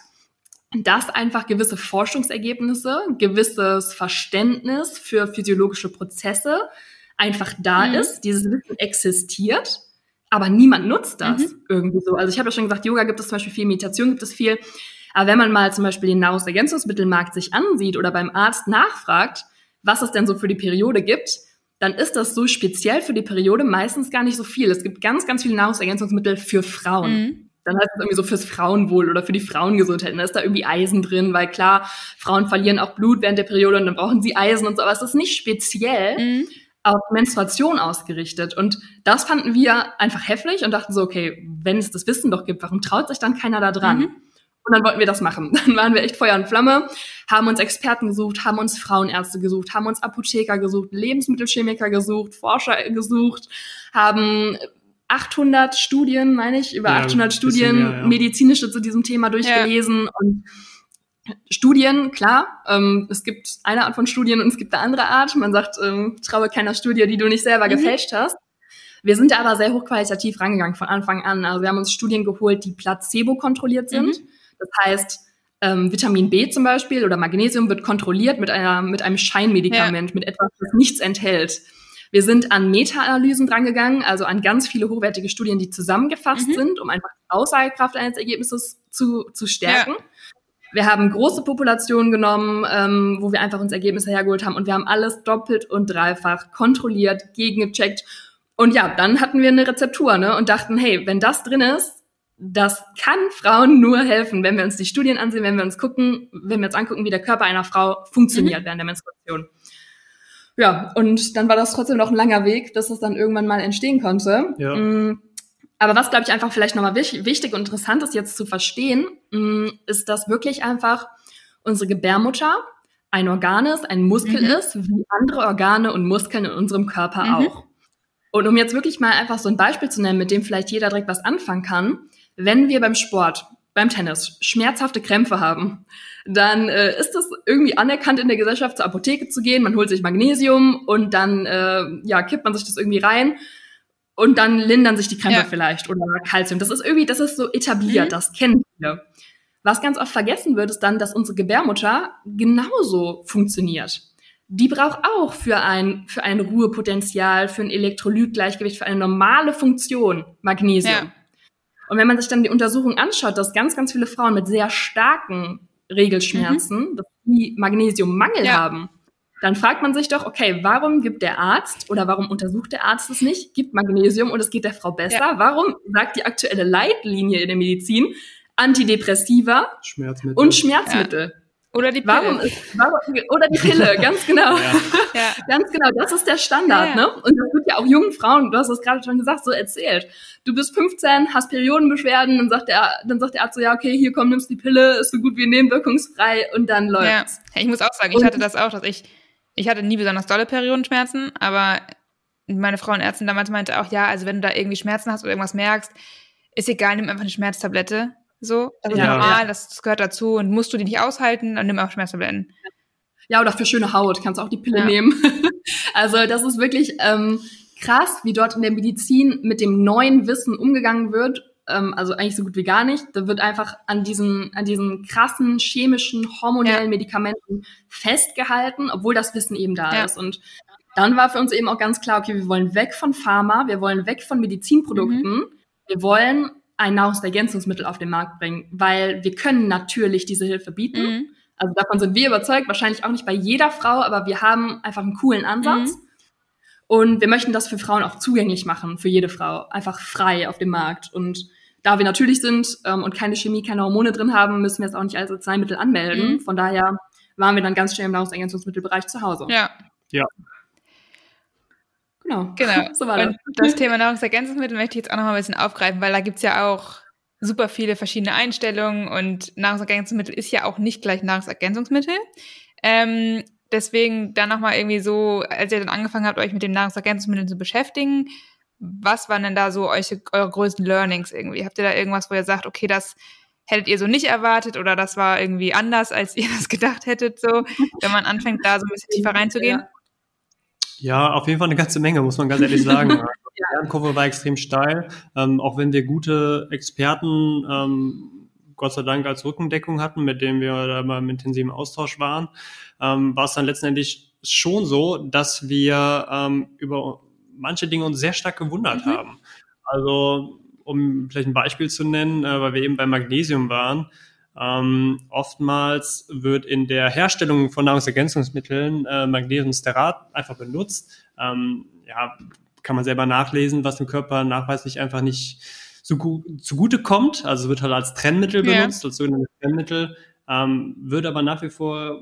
S2: dass einfach gewisse Forschungsergebnisse, gewisses Verständnis für physiologische Prozesse einfach da mhm. ist, dieses Wissen existiert, aber niemand nutzt das mhm. irgendwie so. Also ich habe ja schon gesagt, Yoga gibt es zum Beispiel viel, Meditation gibt es viel, aber wenn man mal zum Beispiel den Nahrungsergänzungsmittelmarkt sich ansieht oder beim Arzt nachfragt, was es denn so für die Periode gibt, dann ist das so speziell für die Periode meistens gar nicht so viel. Es gibt ganz, ganz viele Nahrungsergänzungsmittel für Frauen. Mhm. Dann heißt es irgendwie so fürs Frauenwohl oder für die Frauengesundheit. Und da ist da irgendwie Eisen drin, weil klar, Frauen verlieren auch Blut während der Periode und dann brauchen sie Eisen und so. Aber es ist nicht speziell mhm. auf Menstruation ausgerichtet. Und das fanden wir einfach heftig und dachten so, okay, wenn es das Wissen doch gibt, warum traut sich dann keiner da dran? Mhm. Und dann wollten wir das machen. Dann waren wir echt Feuer und Flamme, haben uns Experten gesucht, haben uns Frauenärzte gesucht, haben uns Apotheker gesucht, Lebensmittelchemiker gesucht, Forscher gesucht, haben 800 Studien, meine ich, über ja, 800 Studien, mehr, ja. medizinische zu diesem Thema durchgelesen ja. und Studien, klar, ähm, es gibt eine Art von Studien und es gibt eine andere Art. Man sagt, ähm, traue keiner Studie, die du nicht selber mhm. gefälscht hast. Wir sind aber sehr hochqualitativ rangegangen von Anfang an. Also wir haben uns Studien geholt, die placebo-kontrolliert sind. Mhm. Das heißt, ähm, Vitamin B zum Beispiel oder Magnesium wird kontrolliert mit, einer, mit einem Scheinmedikament, ja. mit etwas, das nichts enthält. Wir sind an Meta-Analysen drangegangen, also an ganz viele hochwertige Studien, die zusammengefasst mhm. sind, um einfach die Aussagekraft eines Ergebnisses zu, zu stärken. Ja. Wir haben große Populationen genommen, ähm, wo wir einfach uns Ergebnisse hergeholt haben und wir haben alles doppelt und dreifach kontrolliert, gegengecheckt. Und ja, dann hatten wir eine Rezeptur ne, und dachten, hey, wenn das drin ist, das kann Frauen nur helfen, wenn wir uns die Studien ansehen, wenn wir uns gucken, wenn wir uns angucken, wie der Körper einer Frau funktioniert mhm. während der Menstruation. Ja, und dann war das trotzdem noch ein langer Weg, bis das dann irgendwann mal entstehen konnte. Ja. Mm, aber was, glaube ich, einfach vielleicht nochmal wichtig und interessant ist jetzt zu verstehen, mm, ist, dass wirklich einfach unsere Gebärmutter ein Organ ist, ein Muskel mhm. ist, wie andere Organe und Muskeln in unserem Körper mhm. auch. Und um jetzt wirklich mal einfach so ein Beispiel zu nennen, mit dem vielleicht jeder direkt was anfangen kann, wenn wir beim Sport, beim Tennis schmerzhafte Krämpfe haben, dann äh, ist es irgendwie anerkannt in der Gesellschaft zur Apotheke zu gehen, man holt sich Magnesium und dann äh, ja kippt man sich das irgendwie rein und dann lindern sich die Krämpfe ja. vielleicht oder Kalzium. Das ist irgendwie, das ist so etabliert, mhm. das kennen wir. Was ganz oft vergessen wird, ist dann, dass unsere Gebärmutter genauso funktioniert. Die braucht auch für ein, für ein Ruhepotenzial, für ein Elektrolytgleichgewicht, für eine normale Funktion Magnesium. Ja. Und wenn man sich dann die Untersuchung anschaut, dass ganz, ganz viele Frauen mit sehr starken Regelschmerzen, mhm. dass die Magnesiummangel ja. haben, dann fragt man sich doch, okay, warum gibt der Arzt oder warum untersucht der Arzt es nicht, gibt Magnesium und es geht der Frau besser? Ja. Warum sagt die aktuelle Leitlinie in der Medizin Antidepressiva
S3: Schmerzmittel.
S2: und Schmerzmittel? Ja.
S1: Oder die
S2: Pille. Warum ist, warum, oder die Pille, ganz genau. Ja. ja. Ganz genau, das ist der Standard, ja. ne? Und das wird ja auch jungen Frauen, du hast es gerade schon gesagt, so erzählt. Du bist 15, hast Periodenbeschwerden, dann sagt der, dann sagt der Arzt so, ja, okay, hier komm, nimmst die Pille, ist so gut wie nebenwirkungsfrei und dann läuft's.
S1: Ja. Ich muss auch sagen, ich hatte das auch, dass ich, ich hatte nie besonders dolle Periodenschmerzen, aber meine Frauenärztin damals meinte auch, ja, also wenn du da irgendwie Schmerzen hast oder irgendwas merkst, ist egal, nimm einfach eine Schmerztablette so, das ist ja, normal, ja. Das, das, gehört dazu und musst du die nicht aushalten, dann nimm auch Schmerztabletten.
S2: Ja, oder für schöne Haut kannst auch die Pille ja. nehmen. also das ist wirklich ähm, krass, wie dort in der Medizin mit dem neuen Wissen umgegangen wird. Ähm, also eigentlich so gut wie gar nicht. Da wird einfach an diesen, an diesen krassen chemischen, hormonellen ja. Medikamenten festgehalten, obwohl das Wissen eben da ist. Und dann war für uns eben auch ganz klar, okay, wir wollen weg von Pharma, wir wollen weg von Medizinprodukten, mhm. wir wollen ein Nahrungsergänzungsmittel auf den Markt bringen, weil wir können natürlich diese Hilfe bieten. Mhm. Also davon sind wir überzeugt, wahrscheinlich auch nicht bei jeder Frau, aber wir haben einfach einen coolen Ansatz. Mhm. Und wir möchten das für Frauen auch zugänglich machen, für jede Frau, einfach frei auf dem Markt. Und da wir natürlich sind ähm, und keine Chemie, keine Hormone drin haben, müssen wir es auch nicht als Arzneimittel anmelden. Mhm. Von daher waren wir dann ganz schnell im Nahrungsergänzungsmittelbereich zu Hause.
S1: Ja.
S3: Ja.
S1: Genau. Genau. So war das. Und das Thema Nahrungsergänzungsmittel möchte ich jetzt auch noch mal ein bisschen aufgreifen, weil da gibt's ja auch super viele verschiedene Einstellungen und Nahrungsergänzungsmittel ist ja auch nicht gleich Nahrungsergänzungsmittel. Ähm, deswegen dann nochmal irgendwie so, als ihr dann angefangen habt, euch mit den Nahrungsergänzungsmitteln zu beschäftigen, was waren denn da so eure, eure größten Learnings irgendwie? Habt ihr da irgendwas, wo ihr sagt, okay, das hättet ihr so nicht erwartet oder das war irgendwie anders, als ihr das gedacht hättet, so, wenn man anfängt, da so ein bisschen tiefer reinzugehen? Ja.
S3: Ja, auf jeden Fall eine ganze Menge, muss man ganz ehrlich sagen. die Lernkurve war extrem steil. Ähm, auch wenn wir gute Experten, ähm, Gott sei Dank, als Rückendeckung hatten, mit denen wir da mal im intensiven Austausch waren, ähm, war es dann letztendlich schon so, dass wir ähm, über manche Dinge uns sehr stark gewundert mhm. haben. Also, um vielleicht ein Beispiel zu nennen, äh, weil wir eben bei Magnesium waren, ähm, oftmals wird in der Herstellung von Nahrungsergänzungsmitteln äh, Magnesiumsterat einfach benutzt. Ähm, ja, kann man selber nachlesen, was dem Körper nachweislich einfach nicht so gut zugute kommt. Also wird halt als Trennmittel benutzt, ja. als sogenanntes Trennmittel, ähm, wird aber nach wie vor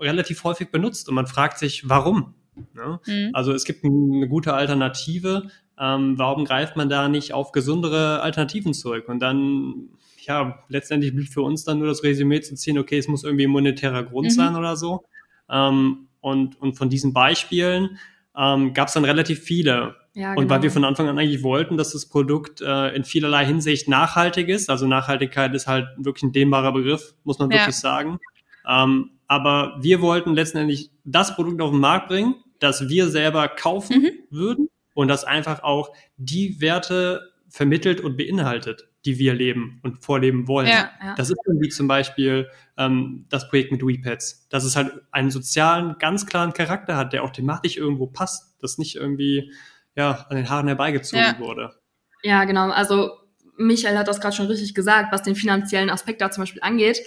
S3: relativ häufig benutzt und man fragt sich, warum? Ja? Mhm. Also es gibt eine gute Alternative. Ähm, warum greift man da nicht auf gesundere Alternativen zurück? Und dann ja, letztendlich blieb für uns dann nur das Resümee zu ziehen, okay, es muss irgendwie ein monetärer Grund mhm. sein oder so. Ähm, und, und von diesen Beispielen ähm, gab es dann relativ viele. Ja, genau. Und weil genau. wir von Anfang an eigentlich wollten, dass das Produkt äh, in vielerlei Hinsicht nachhaltig ist, also Nachhaltigkeit ist halt wirklich ein dehnbarer Begriff, muss man ja. wirklich sagen. Ähm, aber wir wollten letztendlich das Produkt auf den Markt bringen, das wir selber kaufen mhm. würden und das einfach auch die Werte vermittelt und beinhaltet, die wir leben und vorleben wollen. Ja, ja. Das ist dann wie zum Beispiel ähm, das Projekt mit WePads, dass es halt einen sozialen, ganz klaren Charakter hat, der auch thematisch irgendwo passt, das nicht irgendwie ja, an den Haaren herbeigezogen ja. wurde.
S2: Ja, genau. Also Michael hat das gerade schon richtig gesagt, was den finanziellen Aspekt da zum Beispiel angeht.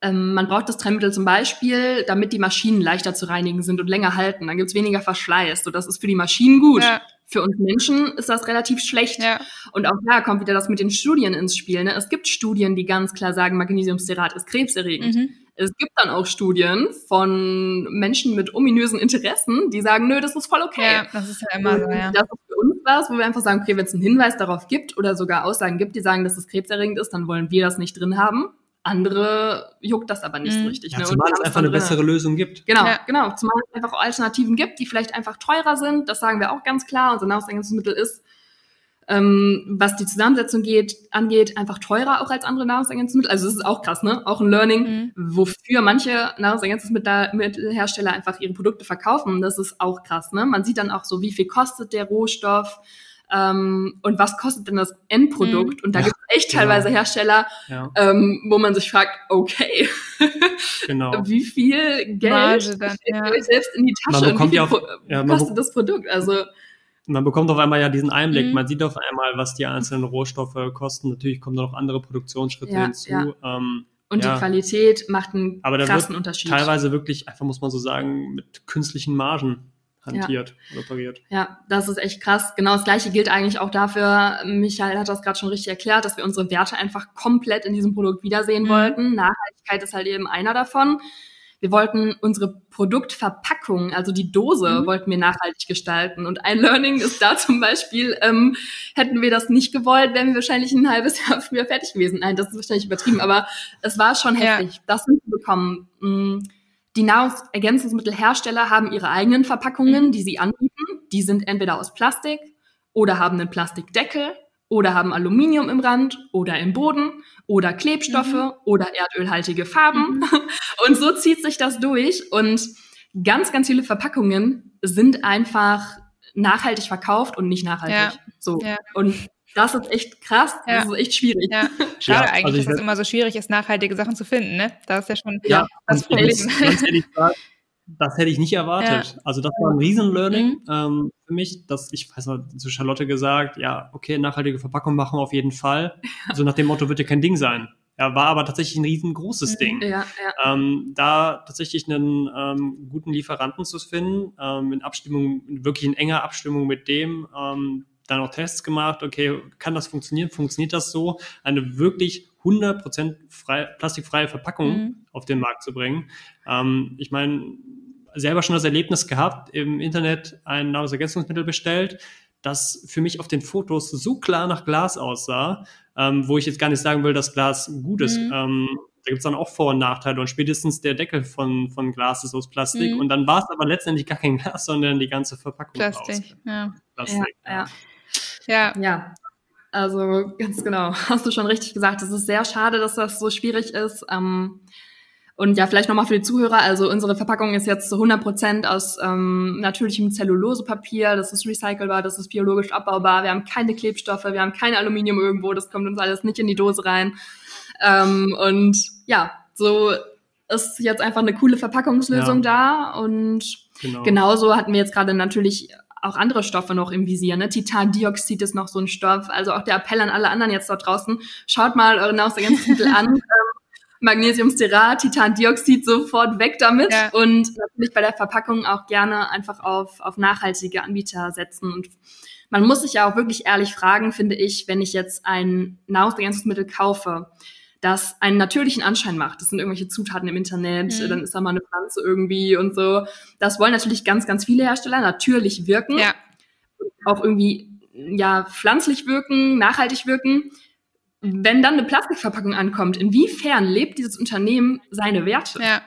S2: Ähm, man braucht das Trennmittel zum Beispiel, damit die Maschinen leichter zu reinigen sind und länger halten. Dann gibt's weniger Verschleiß. So, das ist für die Maschinen gut. Ja. Für uns Menschen ist das relativ schlecht. Ja. Und auch da kommt wieder das mit den Studien ins Spiel. Ne? Es gibt Studien, die ganz klar sagen, Magnesiumsterat ist krebserregend. Mhm. Es gibt dann auch Studien von Menschen mit ominösen Interessen, die sagen, nö, das ist voll okay. Ja,
S1: das ist ja immer so, ja.
S2: Das ist für uns was, wo wir einfach sagen, okay, wenn es einen Hinweis darauf gibt oder sogar Aussagen gibt, die sagen, dass es krebserregend ist, dann wollen wir das nicht drin haben. Andere juckt das aber nicht mhm. so richtig.
S3: Ja, ne? Zumal es einfach eine bessere Lösung gibt.
S2: Genau, ja. genau. Zumal es einfach Alternativen gibt, die vielleicht einfach teurer sind. Das sagen wir auch ganz klar. Unser Nahrungsergänzungsmittel ist, ähm, was die Zusammensetzung geht, angeht, einfach teurer auch als andere Nahrungsergänzungsmittel. Also das ist auch krass, ne? Auch ein Learning, mhm. wofür manche Nahrungsergänzungsmittelhersteller einfach ihre Produkte verkaufen. Das ist auch krass, ne? Man sieht dann auch so, wie viel kostet der Rohstoff, ähm, und was kostet denn das Endprodukt? Mhm. Und da ja, gibt es echt genau. teilweise Hersteller, ja. ähm, wo man sich fragt, okay, genau. wie viel Geld dann, ja. euch selbst in die Tasche und wie viel auf, ja, kostet das Produkt? Also
S3: man bekommt auf einmal ja diesen Einblick, mhm. man sieht auf einmal, was die einzelnen Rohstoffe kosten. Natürlich kommen da noch andere Produktionsschritte hinzu. Ähm,
S2: und die Qualität macht einen Aber krassen Unterschied.
S3: Teilweise wirklich, einfach muss man so sagen, mit künstlichen Margen hantiert ja. oder operiert.
S2: Ja, das ist echt krass. Genau das gleiche gilt eigentlich auch dafür. Michael hat das gerade schon richtig erklärt, dass wir unsere Werte einfach komplett in diesem Produkt wiedersehen mhm. wollten. Nachhaltigkeit ist halt eben einer davon. Wir wollten unsere Produktverpackung, also die Dose, mhm. wollten wir nachhaltig gestalten. Und ein Learning ist da zum Beispiel, ähm, hätten wir das nicht gewollt, wären wir wahrscheinlich ein halbes Jahr früher fertig gewesen. Nein, das ist wahrscheinlich übertrieben, aber es war schon heftig. Ja. Das hinzubekommen. Mhm die Nahrungsergänzungsmittelhersteller haben ihre eigenen Verpackungen, mhm. die sie anbieten. Die sind entweder aus Plastik oder haben einen Plastikdeckel oder haben Aluminium im Rand oder im Boden oder Klebstoffe mhm. oder erdölhaltige Farben. Mhm. Und so zieht sich das durch. Und ganz, ganz viele Verpackungen sind einfach nachhaltig verkauft und nicht nachhaltig. Ja. So. Ja. Und das ist echt krass. Ja. Das ist echt schwierig. Ja.
S1: Schade ja, eigentlich, also dass es immer so schwierig ist, nachhaltige Sachen zu finden. Ne? Das ist ja schon ja, das Problem.
S3: das hätte ich nicht erwartet. Ja. Also das war ein Riesen-Learning mhm. ähm, für mich, dass ich weiß noch zu Charlotte gesagt, ja, okay, nachhaltige Verpackung machen wir auf jeden Fall. So nach dem Motto wird ja kein Ding sein. Ja, war aber tatsächlich ein riesengroßes mhm. Ding. Ja, ja. Ähm, da tatsächlich einen ähm, guten Lieferanten zu finden, ähm, in Abstimmung, wirklich in enger Abstimmung mit dem, ähm, dann auch Tests gemacht, okay, kann das funktionieren? Funktioniert das so? Eine wirklich 100% frei, plastikfreie Verpackung mhm. auf den Markt zu bringen. Ähm, ich meine, selber schon das Erlebnis gehabt, im Internet ein Nahrungsergänzungsmittel bestellt, das für mich auf den Fotos so klar nach Glas aussah, ähm, wo ich jetzt gar nicht sagen will, dass Glas gut ist. Mhm. Ähm, da gibt es dann auch Vor- und Nachteile und spätestens der Deckel von, von Glas ist aus Plastik mhm. und dann war es aber letztendlich gar kein Glas, sondern die ganze Verpackung
S1: Plastik, aus. Ja.
S2: Plastik, ja. ja. Ja. Ja. Also ganz genau, hast du schon richtig gesagt. Es ist sehr schade, dass das so schwierig ist. Ähm, und ja, vielleicht nochmal für die Zuhörer. Also unsere Verpackung ist jetzt zu 100 Prozent aus ähm, natürlichem Zellulosepapier. Das ist recycelbar, das ist biologisch abbaubar. Wir haben keine Klebstoffe, wir haben kein Aluminium irgendwo. Das kommt uns alles nicht in die Dose rein. Ähm, und ja, so ist jetzt einfach eine coole Verpackungslösung ja. da. Und genau. genauso hatten wir jetzt gerade natürlich auch andere Stoffe noch im Visier. Ne? Titandioxid ist noch so ein Stoff. Also auch der Appell an alle anderen jetzt dort draußen. Schaut mal eure Nahrungsergänzungsmittel an. Ähm, Magnesiumsterat, Titandioxid sofort weg damit. Ja. Und natürlich bei der Verpackung auch gerne einfach auf, auf nachhaltige Anbieter setzen. Und man muss sich ja auch wirklich ehrlich fragen, finde ich, wenn ich jetzt ein Nahrungsergänzungsmittel kaufe, das einen natürlichen Anschein macht. Das sind irgendwelche Zutaten im Internet, mhm. dann ist da mal eine Pflanze irgendwie und so. Das wollen natürlich ganz, ganz viele Hersteller natürlich wirken. Ja. Auch irgendwie, ja, pflanzlich wirken, nachhaltig wirken. Wenn dann eine Plastikverpackung ankommt, inwiefern lebt dieses Unternehmen seine Werte? Ja.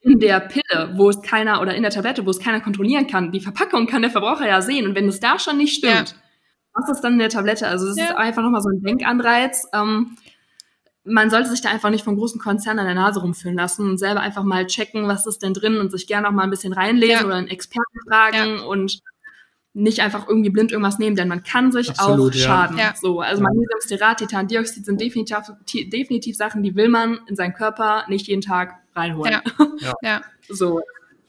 S2: In der Pille, wo es keiner, oder in der Tablette, wo es keiner kontrollieren kann. Die Verpackung kann der Verbraucher ja sehen. Und wenn es da schon nicht stimmt, ja. was ist dann in der Tablette? Also, das ja. ist einfach nochmal so ein Denkanreiz. Ähm, man sollte sich da einfach nicht vom großen Konzern an der Nase rumführen lassen und selber einfach mal checken, was ist denn drin und sich gerne auch mal ein bisschen reinlesen ja. oder einen Experten fragen ja. und nicht einfach irgendwie blind irgendwas nehmen, denn man kann sich Absolut, auch schaden. Ja. So, also Magnesium, Stearat, Titandioxid sind definitiv, definitiv Sachen, die will man in seinen Körper nicht jeden Tag reinholen.
S1: Ja. So.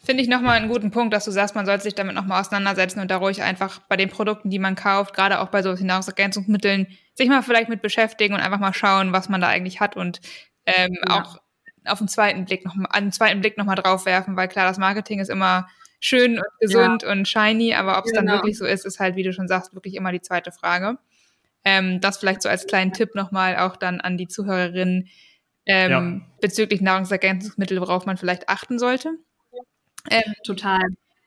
S1: Finde ich nochmal einen guten Punkt, dass du sagst, man sollte sich damit nochmal auseinandersetzen und da ruhig einfach bei den Produkten, die man kauft, gerade auch bei so Nahrungsergänzungsmitteln, sich mal vielleicht mit beschäftigen und einfach mal schauen, was man da eigentlich hat und ähm, ja. auch auf den zweiten Blick noch mal, einen zweiten Blick nochmal drauf werfen, weil klar, das Marketing ist immer schön und gesund ja. und shiny, aber ob es genau. dann wirklich so ist, ist halt, wie du schon sagst, wirklich immer die zweite Frage. Ähm, das vielleicht so als kleinen Tipp nochmal auch dann an die Zuhörerinnen ähm, ja. bezüglich Nahrungsergänzungsmittel, worauf man vielleicht achten sollte.
S2: Ähm, Total.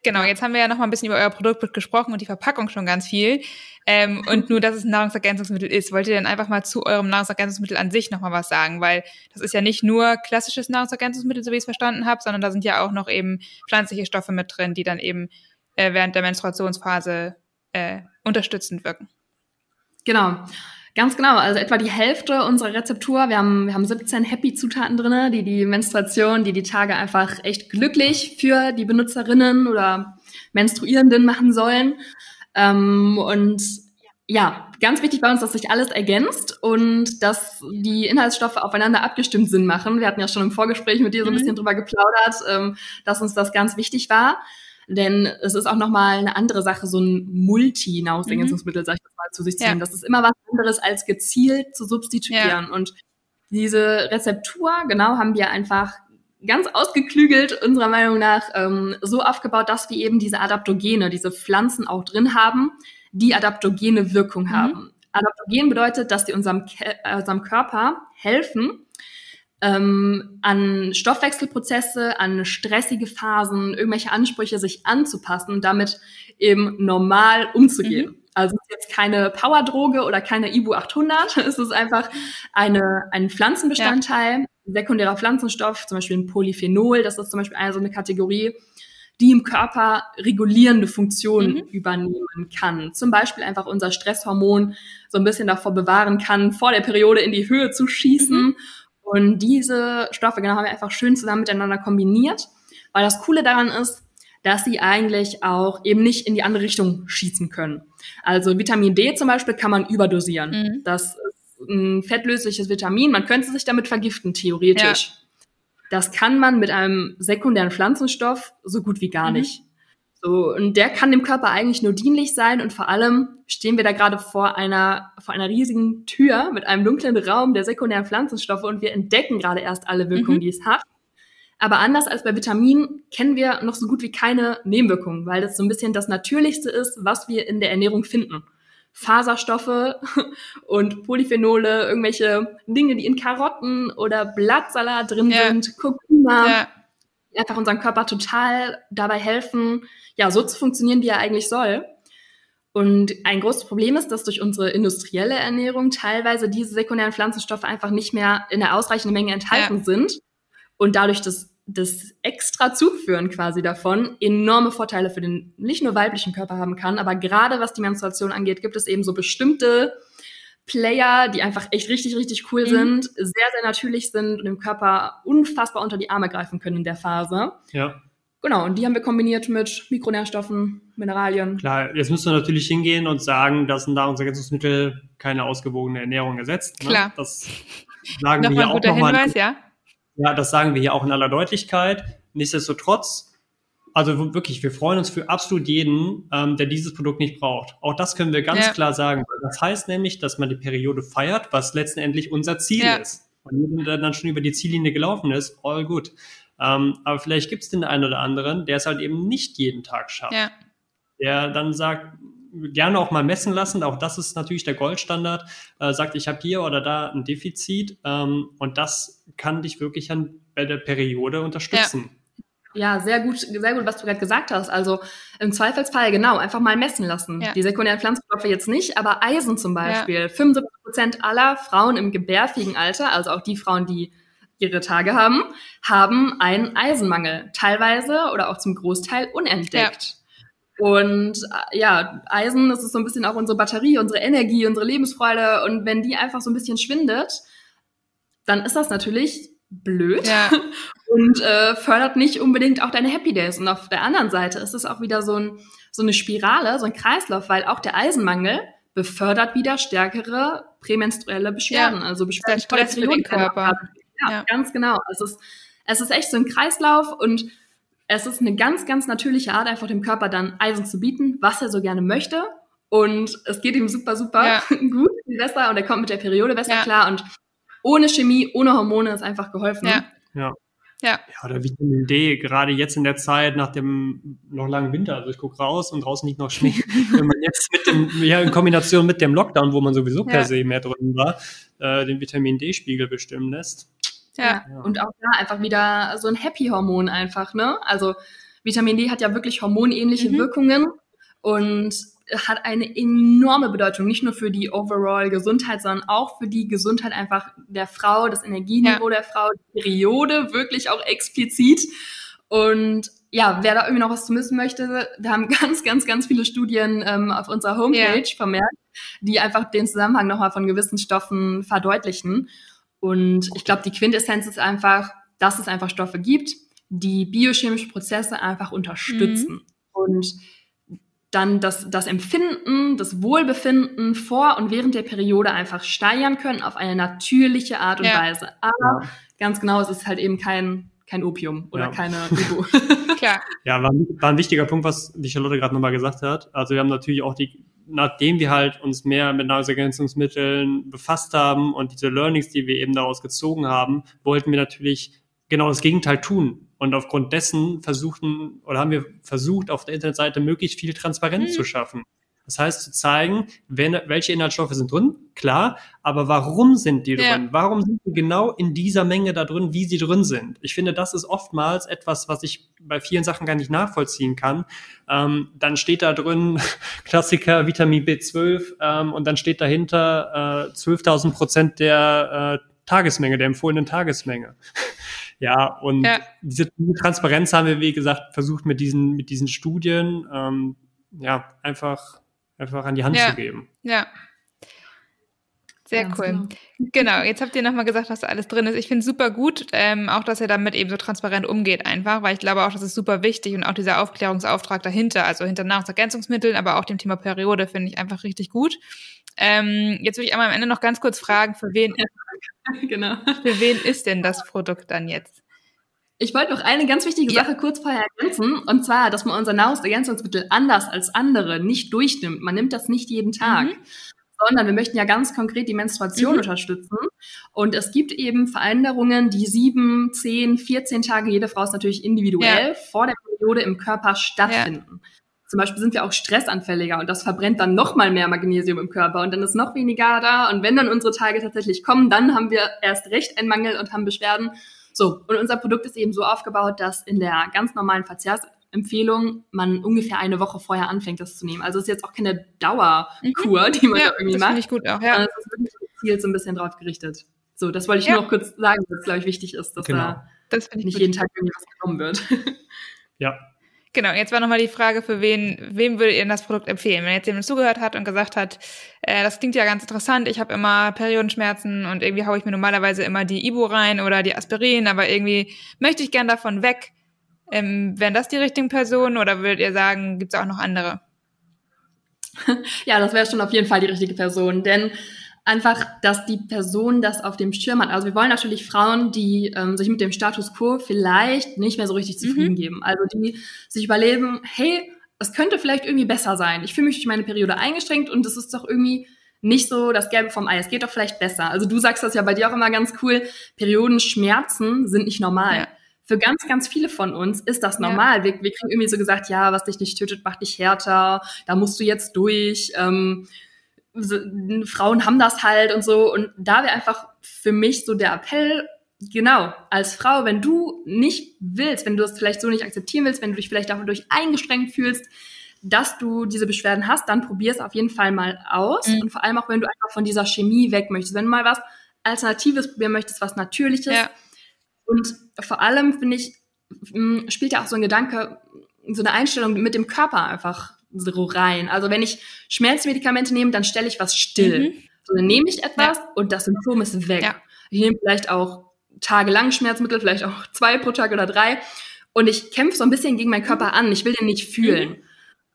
S1: Genau, jetzt haben wir ja noch mal ein bisschen über euer Produkt gesprochen und die Verpackung schon ganz viel. Ähm, und nur, dass es ein Nahrungsergänzungsmittel ist. Wollt ihr denn einfach mal zu eurem Nahrungsergänzungsmittel an sich noch mal was sagen? Weil das ist ja nicht nur klassisches Nahrungsergänzungsmittel, so wie ich es verstanden habe, sondern da sind ja auch noch eben pflanzliche Stoffe mit drin, die dann eben äh, während der Menstruationsphase äh, unterstützend wirken.
S2: Genau. Ganz genau, also etwa die Hälfte unserer Rezeptur. Wir haben, wir haben 17 Happy-Zutaten drinne, die die Menstruation, die die Tage einfach echt glücklich für die Benutzerinnen oder Menstruierenden machen sollen. Ähm, und ja, ganz wichtig bei uns, dass sich alles ergänzt und dass die Inhaltsstoffe aufeinander abgestimmt Sinn machen. Wir hatten ja schon im Vorgespräch mit dir so ein mhm. bisschen drüber geplaudert, ähm, dass uns das ganz wichtig war. Denn es ist auch nochmal eine andere Sache, so ein Multi-Nahrungsergänzungsmittel, mhm. sag ich das mal, zu sich zu nehmen. Ja. Das ist immer was anderes als gezielt zu substituieren. Ja. Und diese Rezeptur, genau, haben wir einfach ganz ausgeklügelt, unserer Meinung nach, ähm, so aufgebaut, dass wir eben diese Adaptogene, diese Pflanzen auch drin haben, die adaptogene Wirkung mhm. haben. Adaptogen bedeutet, dass die unserem, Ke äh, unserem Körper helfen, ähm, an Stoffwechselprozesse, an stressige Phasen, irgendwelche Ansprüche sich anzupassen und damit eben normal umzugehen. Mhm. Also es ist jetzt keine Powerdroge oder keine Ibu 800, es ist einfach eine, ein Pflanzenbestandteil, ja. sekundärer Pflanzenstoff, zum Beispiel ein Polyphenol, das ist zum Beispiel eine so eine Kategorie, die im Körper regulierende Funktionen mhm. übernehmen kann. Zum Beispiel einfach unser Stresshormon so ein bisschen davor bewahren kann, vor der Periode in die Höhe zu schießen mhm. Und diese Stoffe, genau, haben wir einfach schön zusammen miteinander kombiniert, weil das Coole daran ist, dass sie eigentlich auch eben nicht in die andere Richtung schießen können. Also Vitamin D zum Beispiel kann man überdosieren. Mhm. Das ist ein fettlösliches Vitamin. Man könnte sich damit vergiften, theoretisch. Ja. Das kann man mit einem sekundären Pflanzenstoff so gut wie gar mhm. nicht. So, und der kann dem Körper eigentlich nur dienlich sein und vor allem stehen wir da gerade vor einer, vor einer riesigen Tür mit einem dunklen Raum der sekundären Pflanzenstoffe und wir entdecken gerade erst alle Wirkungen, mhm. die es hat. Aber anders als bei Vitaminen kennen wir noch so gut wie keine Nebenwirkungen, weil das so ein bisschen das Natürlichste ist, was wir in der Ernährung finden. Faserstoffe und Polyphenole, irgendwelche Dinge, die in Karotten oder Blattsalat drin ja. sind, Kurkuma, ja. Einfach unseren Körper total dabei helfen, ja, so zu funktionieren, wie er eigentlich soll. Und ein großes Problem ist, dass durch unsere industrielle Ernährung teilweise diese sekundären Pflanzenstoffe einfach nicht mehr in der ausreichenden Menge enthalten ja. sind und dadurch das, das extra Zuführen quasi davon enorme Vorteile für den nicht nur weiblichen Körper haben kann, aber gerade was die Menstruation angeht, gibt es eben so bestimmte Player, die einfach echt richtig, richtig cool mhm. sind, sehr, sehr natürlich sind und dem Körper unfassbar unter die Arme greifen können in der Phase.
S3: Ja.
S2: Genau, und die haben wir kombiniert mit Mikronährstoffen, Mineralien.
S3: Klar, jetzt müsst ihr natürlich hingehen und sagen, dass ein Nahrungsergänzungsmittel keine ausgewogene Ernährung ersetzt.
S1: Ne? Klar.
S3: Das sagen wir hier auch nochmal. Hinweis, ja? ja, das sagen wir hier auch in aller Deutlichkeit. Nichtsdestotrotz, also wirklich, wir freuen uns für absolut jeden, ähm, der dieses Produkt nicht braucht. Auch das können wir ganz ja. klar sagen. Das heißt nämlich, dass man die Periode feiert, was letztendlich unser Ziel ja. ist. Und jeder, der dann schon über die Ziellinie gelaufen ist, all good. Ähm, aber vielleicht gibt es den einen oder anderen, der es halt eben nicht jeden Tag schafft. Ja. Der dann sagt, gerne auch mal messen lassen, auch das ist natürlich der Goldstandard, äh, sagt, ich habe hier oder da ein Defizit ähm, und das kann dich wirklich an, bei der Periode unterstützen.
S2: Ja. Ja sehr gut, sehr gut, was du gerade gesagt hast. Also im Zweifelsfall genau, einfach mal messen lassen. Ja. Die sekundären Pflanzenstoffe jetzt nicht, aber Eisen zum Beispiel. Ja. 75 Prozent aller Frauen im gebärfähigen Alter, also auch die Frauen, die ihre Tage haben, haben einen Eisenmangel, teilweise oder auch zum Großteil unentdeckt. Ja. Und äh, ja, Eisen, das ist so ein bisschen auch unsere Batterie, unsere Energie, unsere Lebensfreude. Und wenn die einfach so ein bisschen schwindet, dann ist das natürlich blöd ja. und äh, fördert nicht unbedingt auch deine Happy Days. Und auf der anderen Seite ist es auch wieder so ein, so eine Spirale, so ein Kreislauf, weil auch der Eisenmangel befördert wieder stärkere prämenstruelle Beschwerden,
S1: Ja.
S2: also Beschwerden
S1: Der für den Körper.
S2: Ja,
S1: Ja.
S2: ganz genau. Es ist, es ist echt so ein Kreislauf und es ist eine ganz, ganz natürliche Art, einfach dem Körper dann Eisen zu bieten, was er so gerne möchte. Und es geht ihm super, super
S1: Ja.
S2: gut, besser und er kommt mit der Periode besser klar und ohne Chemie, ohne Hormone ist einfach geholfen.
S1: Ja.
S3: Ja.
S1: Ja.
S3: Ja, oder Vitamin D, gerade jetzt in der Zeit nach dem noch langen Winter. Also ich gucke raus und draußen liegt noch Schnee. Wenn man jetzt mit dem, ja, in Kombination mit dem Lockdown, wo man sowieso per
S1: Ja.
S3: se mehr drin war, äh, den Vitamin D-Spiegel bestimmen lässt.
S1: Ja.
S3: Ja.
S2: Und auch da einfach wieder so ein Happy-Hormon einfach, ne? Also Vitamin D hat ja wirklich hormonähnliche
S1: Mhm.
S2: Wirkungen und hat eine enorme Bedeutung, nicht nur für die overall Gesundheit, sondern auch für die Gesundheit einfach der Frau, das Energieniveau der Frau, die Periode wirklich auch explizit. Und ja, wer da irgendwie noch was zu wissen möchte, wir haben ganz, ganz, ganz viele Studien ähm, auf unserer Homepage vermerkt, die einfach den Zusammenhang nochmal von gewissen Stoffen verdeutlichen. Und ich glaube, die Quintessenz ist einfach, dass es einfach Stoffe gibt, die biochemische Prozesse einfach unterstützen. Und dann das, das Empfinden, das Wohlbefinden vor und während der Periode einfach steigern können auf eine natürliche Art und
S1: Ja.
S2: Weise. Aber ganz genau, es ist halt eben kein, kein Opium oder
S3: Ja.
S2: keine Ibu.
S1: Klar.
S3: Ja, war, war ein wichtiger Punkt, was die Charlotte gerade nochmal gesagt hat. Also wir haben natürlich auch die, nachdem wir halt uns mehr mit Nahrungsergänzungsmitteln befasst haben und diese Learnings, die wir eben daraus gezogen haben, wollten wir natürlich genau das Gegenteil tun. Und aufgrund dessen versuchten oder haben wir versucht, auf der Internetseite möglichst viel Transparenz
S1: Mhm.
S3: zu schaffen. Das heißt, zu zeigen, wenn, welche Inhaltsstoffe sind drin, klar, aber warum sind die
S1: Ja.
S3: drin? Warum sind die genau in dieser Menge da drin, wie sie drin sind? Ich finde, das ist oftmals etwas, was ich bei vielen Sachen gar nicht nachvollziehen kann. Ähm, dann steht da drin Klassiker Vitamin B12 ähm, und dann steht dahinter äh, 12.000 Prozent der äh, Tagesmenge, der empfohlenen Tagesmenge. Ja, und
S1: Ja.
S3: diese Transparenz haben wir, wie gesagt, versucht mit diesen, mit diesen Studien ähm, ja, einfach, einfach an die Hand
S1: Ja.
S3: zu geben.
S1: Ja. Sehr
S2: Ganz
S1: cool.
S2: genau.
S1: Genau, jetzt habt ihr nochmal gesagt, was da alles drin ist. Ich finde es super gut, ähm, auch dass ihr damit eben so transparent umgeht einfach, weil ich glaube auch, das ist super wichtig und auch dieser Aufklärungsauftrag dahinter, also hinter Nahrungsergänzungsmitteln, aber auch dem Thema Periode finde ich einfach richtig gut. Ähm, jetzt würde ich einmal am Ende noch ganz kurz fragen, für wen,
S2: genau.
S1: für wen ist denn das Produkt dann jetzt?
S2: Ich wollte noch eine ganz wichtige
S1: Ja.
S2: Sache kurz vorher ergänzen, und zwar, dass man unser Nahrungsergänzungsmittel anders als andere nicht durchnimmt. Man nimmt das nicht jeden Tag.
S1: Mhm.
S2: Sondern wir möchten ja ganz konkret die Menstruation
S1: Mhm.
S2: unterstützen. Und es gibt eben Veränderungen, die sieben, zehn, 14 Tage, jede Frau ist natürlich individuell, vor der Periode im Körper stattfinden. Zum Beispiel sind wir auch stressanfälliger und das verbrennt dann noch mal mehr Magnesium im Körper und dann ist noch weniger da. Und wenn dann unsere Tage tatsächlich kommen, dann haben wir erst recht einen Mangel und haben Beschwerden. So, und unser Produkt ist eben so aufgebaut, dass in der ganz normalen Verzehrsempfehlung man ungefähr eine Woche vorher anfängt, das zu nehmen. Also es ist jetzt auch keine Dauerkur, die man
S1: Mhm. Ja,
S2: da irgendwie
S1: das
S2: macht.
S1: finde ich gut auch, ja.
S2: es ist wirklich gezielt so ein bisschen drauf gerichtet. So, das wollte ich
S1: Ja.
S2: nur noch kurz sagen, dass es, glaube ich, wichtig ist, dass
S3: Genau.
S2: da
S1: Das
S2: nicht jeden Tag irgendwie was genommen wird.
S3: Ja.
S1: Genau, jetzt war nochmal die Frage, für wen, wem würdet ihr denn das Produkt empfehlen? Wenn jetzt jemand zugehört hat und gesagt hat, äh, das klingt ja ganz interessant, ich habe immer Periodenschmerzen und irgendwie haue ich mir normalerweise immer die Ibu rein oder die Aspirin, aber irgendwie möchte ich gern davon weg. Ähm, wären das die richtigen Personen oder würdet ihr sagen, gibt es auch noch andere?
S2: ja, das wäre schon auf jeden Fall die richtige Person, denn einfach, dass die Person das auf dem Schirm hat. Also wir wollen natürlich Frauen, die ähm, sich mit dem Status quo vielleicht nicht mehr so richtig zufrieden geben. Also die sich überleben, hey, es könnte vielleicht irgendwie besser sein. Ich fühle mich durch meine Periode eingeschränkt und es ist doch irgendwie nicht so das Gelbe vom Ei. Es geht doch vielleicht besser. Also du sagst das ja bei dir auch immer ganz cool. Periodenschmerzen sind nicht normal.
S1: Ja.
S2: Für ganz, ganz viele von uns ist das normal. Wir, wir kriegen irgendwie so gesagt, ja, was dich nicht tötet, macht dich härter. Da musst du jetzt durch. Ähm, so, Frauen haben das halt und so. Und da wäre einfach für mich so der Appell, genau, als Frau, wenn du nicht willst, wenn du es vielleicht so nicht akzeptieren willst, wenn du dich vielleicht dadurch eingeschränkt fühlst, dass du diese Beschwerden hast, dann probier es auf jeden Fall mal aus.
S1: Mhm.
S2: Und vor allem auch, wenn du einfach von dieser Chemie weg möchtest. Wenn du mal was Alternatives probieren möchtest, was Natürliches.
S1: Ja,
S2: Und vor allem, finde ich, spielt ja auch so ein Gedanke, so eine Einstellung mit dem Körper einfach so rein. Also wenn ich Schmerzmedikamente nehme, dann stelle ich was still.
S1: Mhm.
S2: So, dann nehme ich etwas und das Symptom ist weg.
S1: Ja.
S2: Ich nehme vielleicht auch tagelang Schmerzmittel, vielleicht auch zwei pro Tag oder drei. Und ich kämpfe so ein bisschen gegen meinen Körper an. Ich will den nicht fühlen.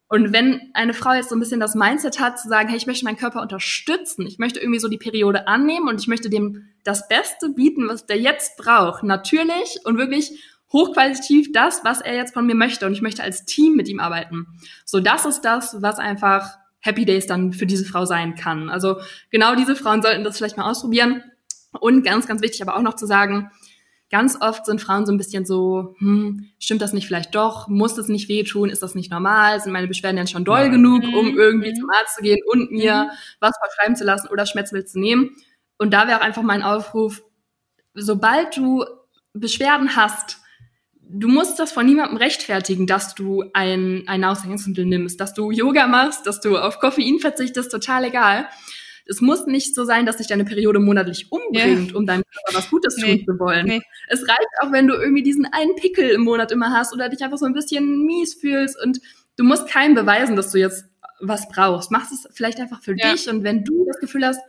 S2: Und wenn eine Frau jetzt so ein bisschen das Mindset hat, zu sagen, hey, ich möchte meinen Körper unterstützen, ich möchte irgendwie so die Periode annehmen und ich möchte dem das Beste bieten, was der jetzt braucht, natürlich und wirklich hochqualitativ das, was er jetzt von mir möchte und ich möchte als Team mit ihm arbeiten. So, das ist das, was einfach Happy Days dann für diese Frau sein kann. Also genau diese Frauen sollten das vielleicht mal ausprobieren. Und ganz, ganz wichtig aber auch noch zu sagen, ganz oft sind Frauen so ein bisschen so, hm, stimmt das nicht vielleicht doch? Muss das nicht wehtun? Ist das nicht normal? Sind meine Beschwerden denn schon doll ja. genug, um mhm. irgendwie mhm. zum Arzt zu gehen und mir mhm. was verschreiben zu lassen oder Schmerzmittel zu nehmen? Und da wäre auch einfach mein Aufruf, sobald du Beschwerden hast, du musst das von niemandem rechtfertigen, dass du ein, ein Nahrungsergänzungsmittel nimmst, dass du Yoga machst, dass du auf Koffein verzichtest, total egal es muss nicht so sein, dass sich deine Periode monatlich umbringt, ja. um deinem Körper was Gutes nee. tun zu wollen. Nee. Es reicht auch, wenn du irgendwie diesen einen Pickel im Monat immer hast oder dich einfach so ein bisschen mies fühlst und du musst keinem beweisen, dass du jetzt was brauchst. Mach es vielleicht einfach für ja. dich und wenn du das Gefühl hast,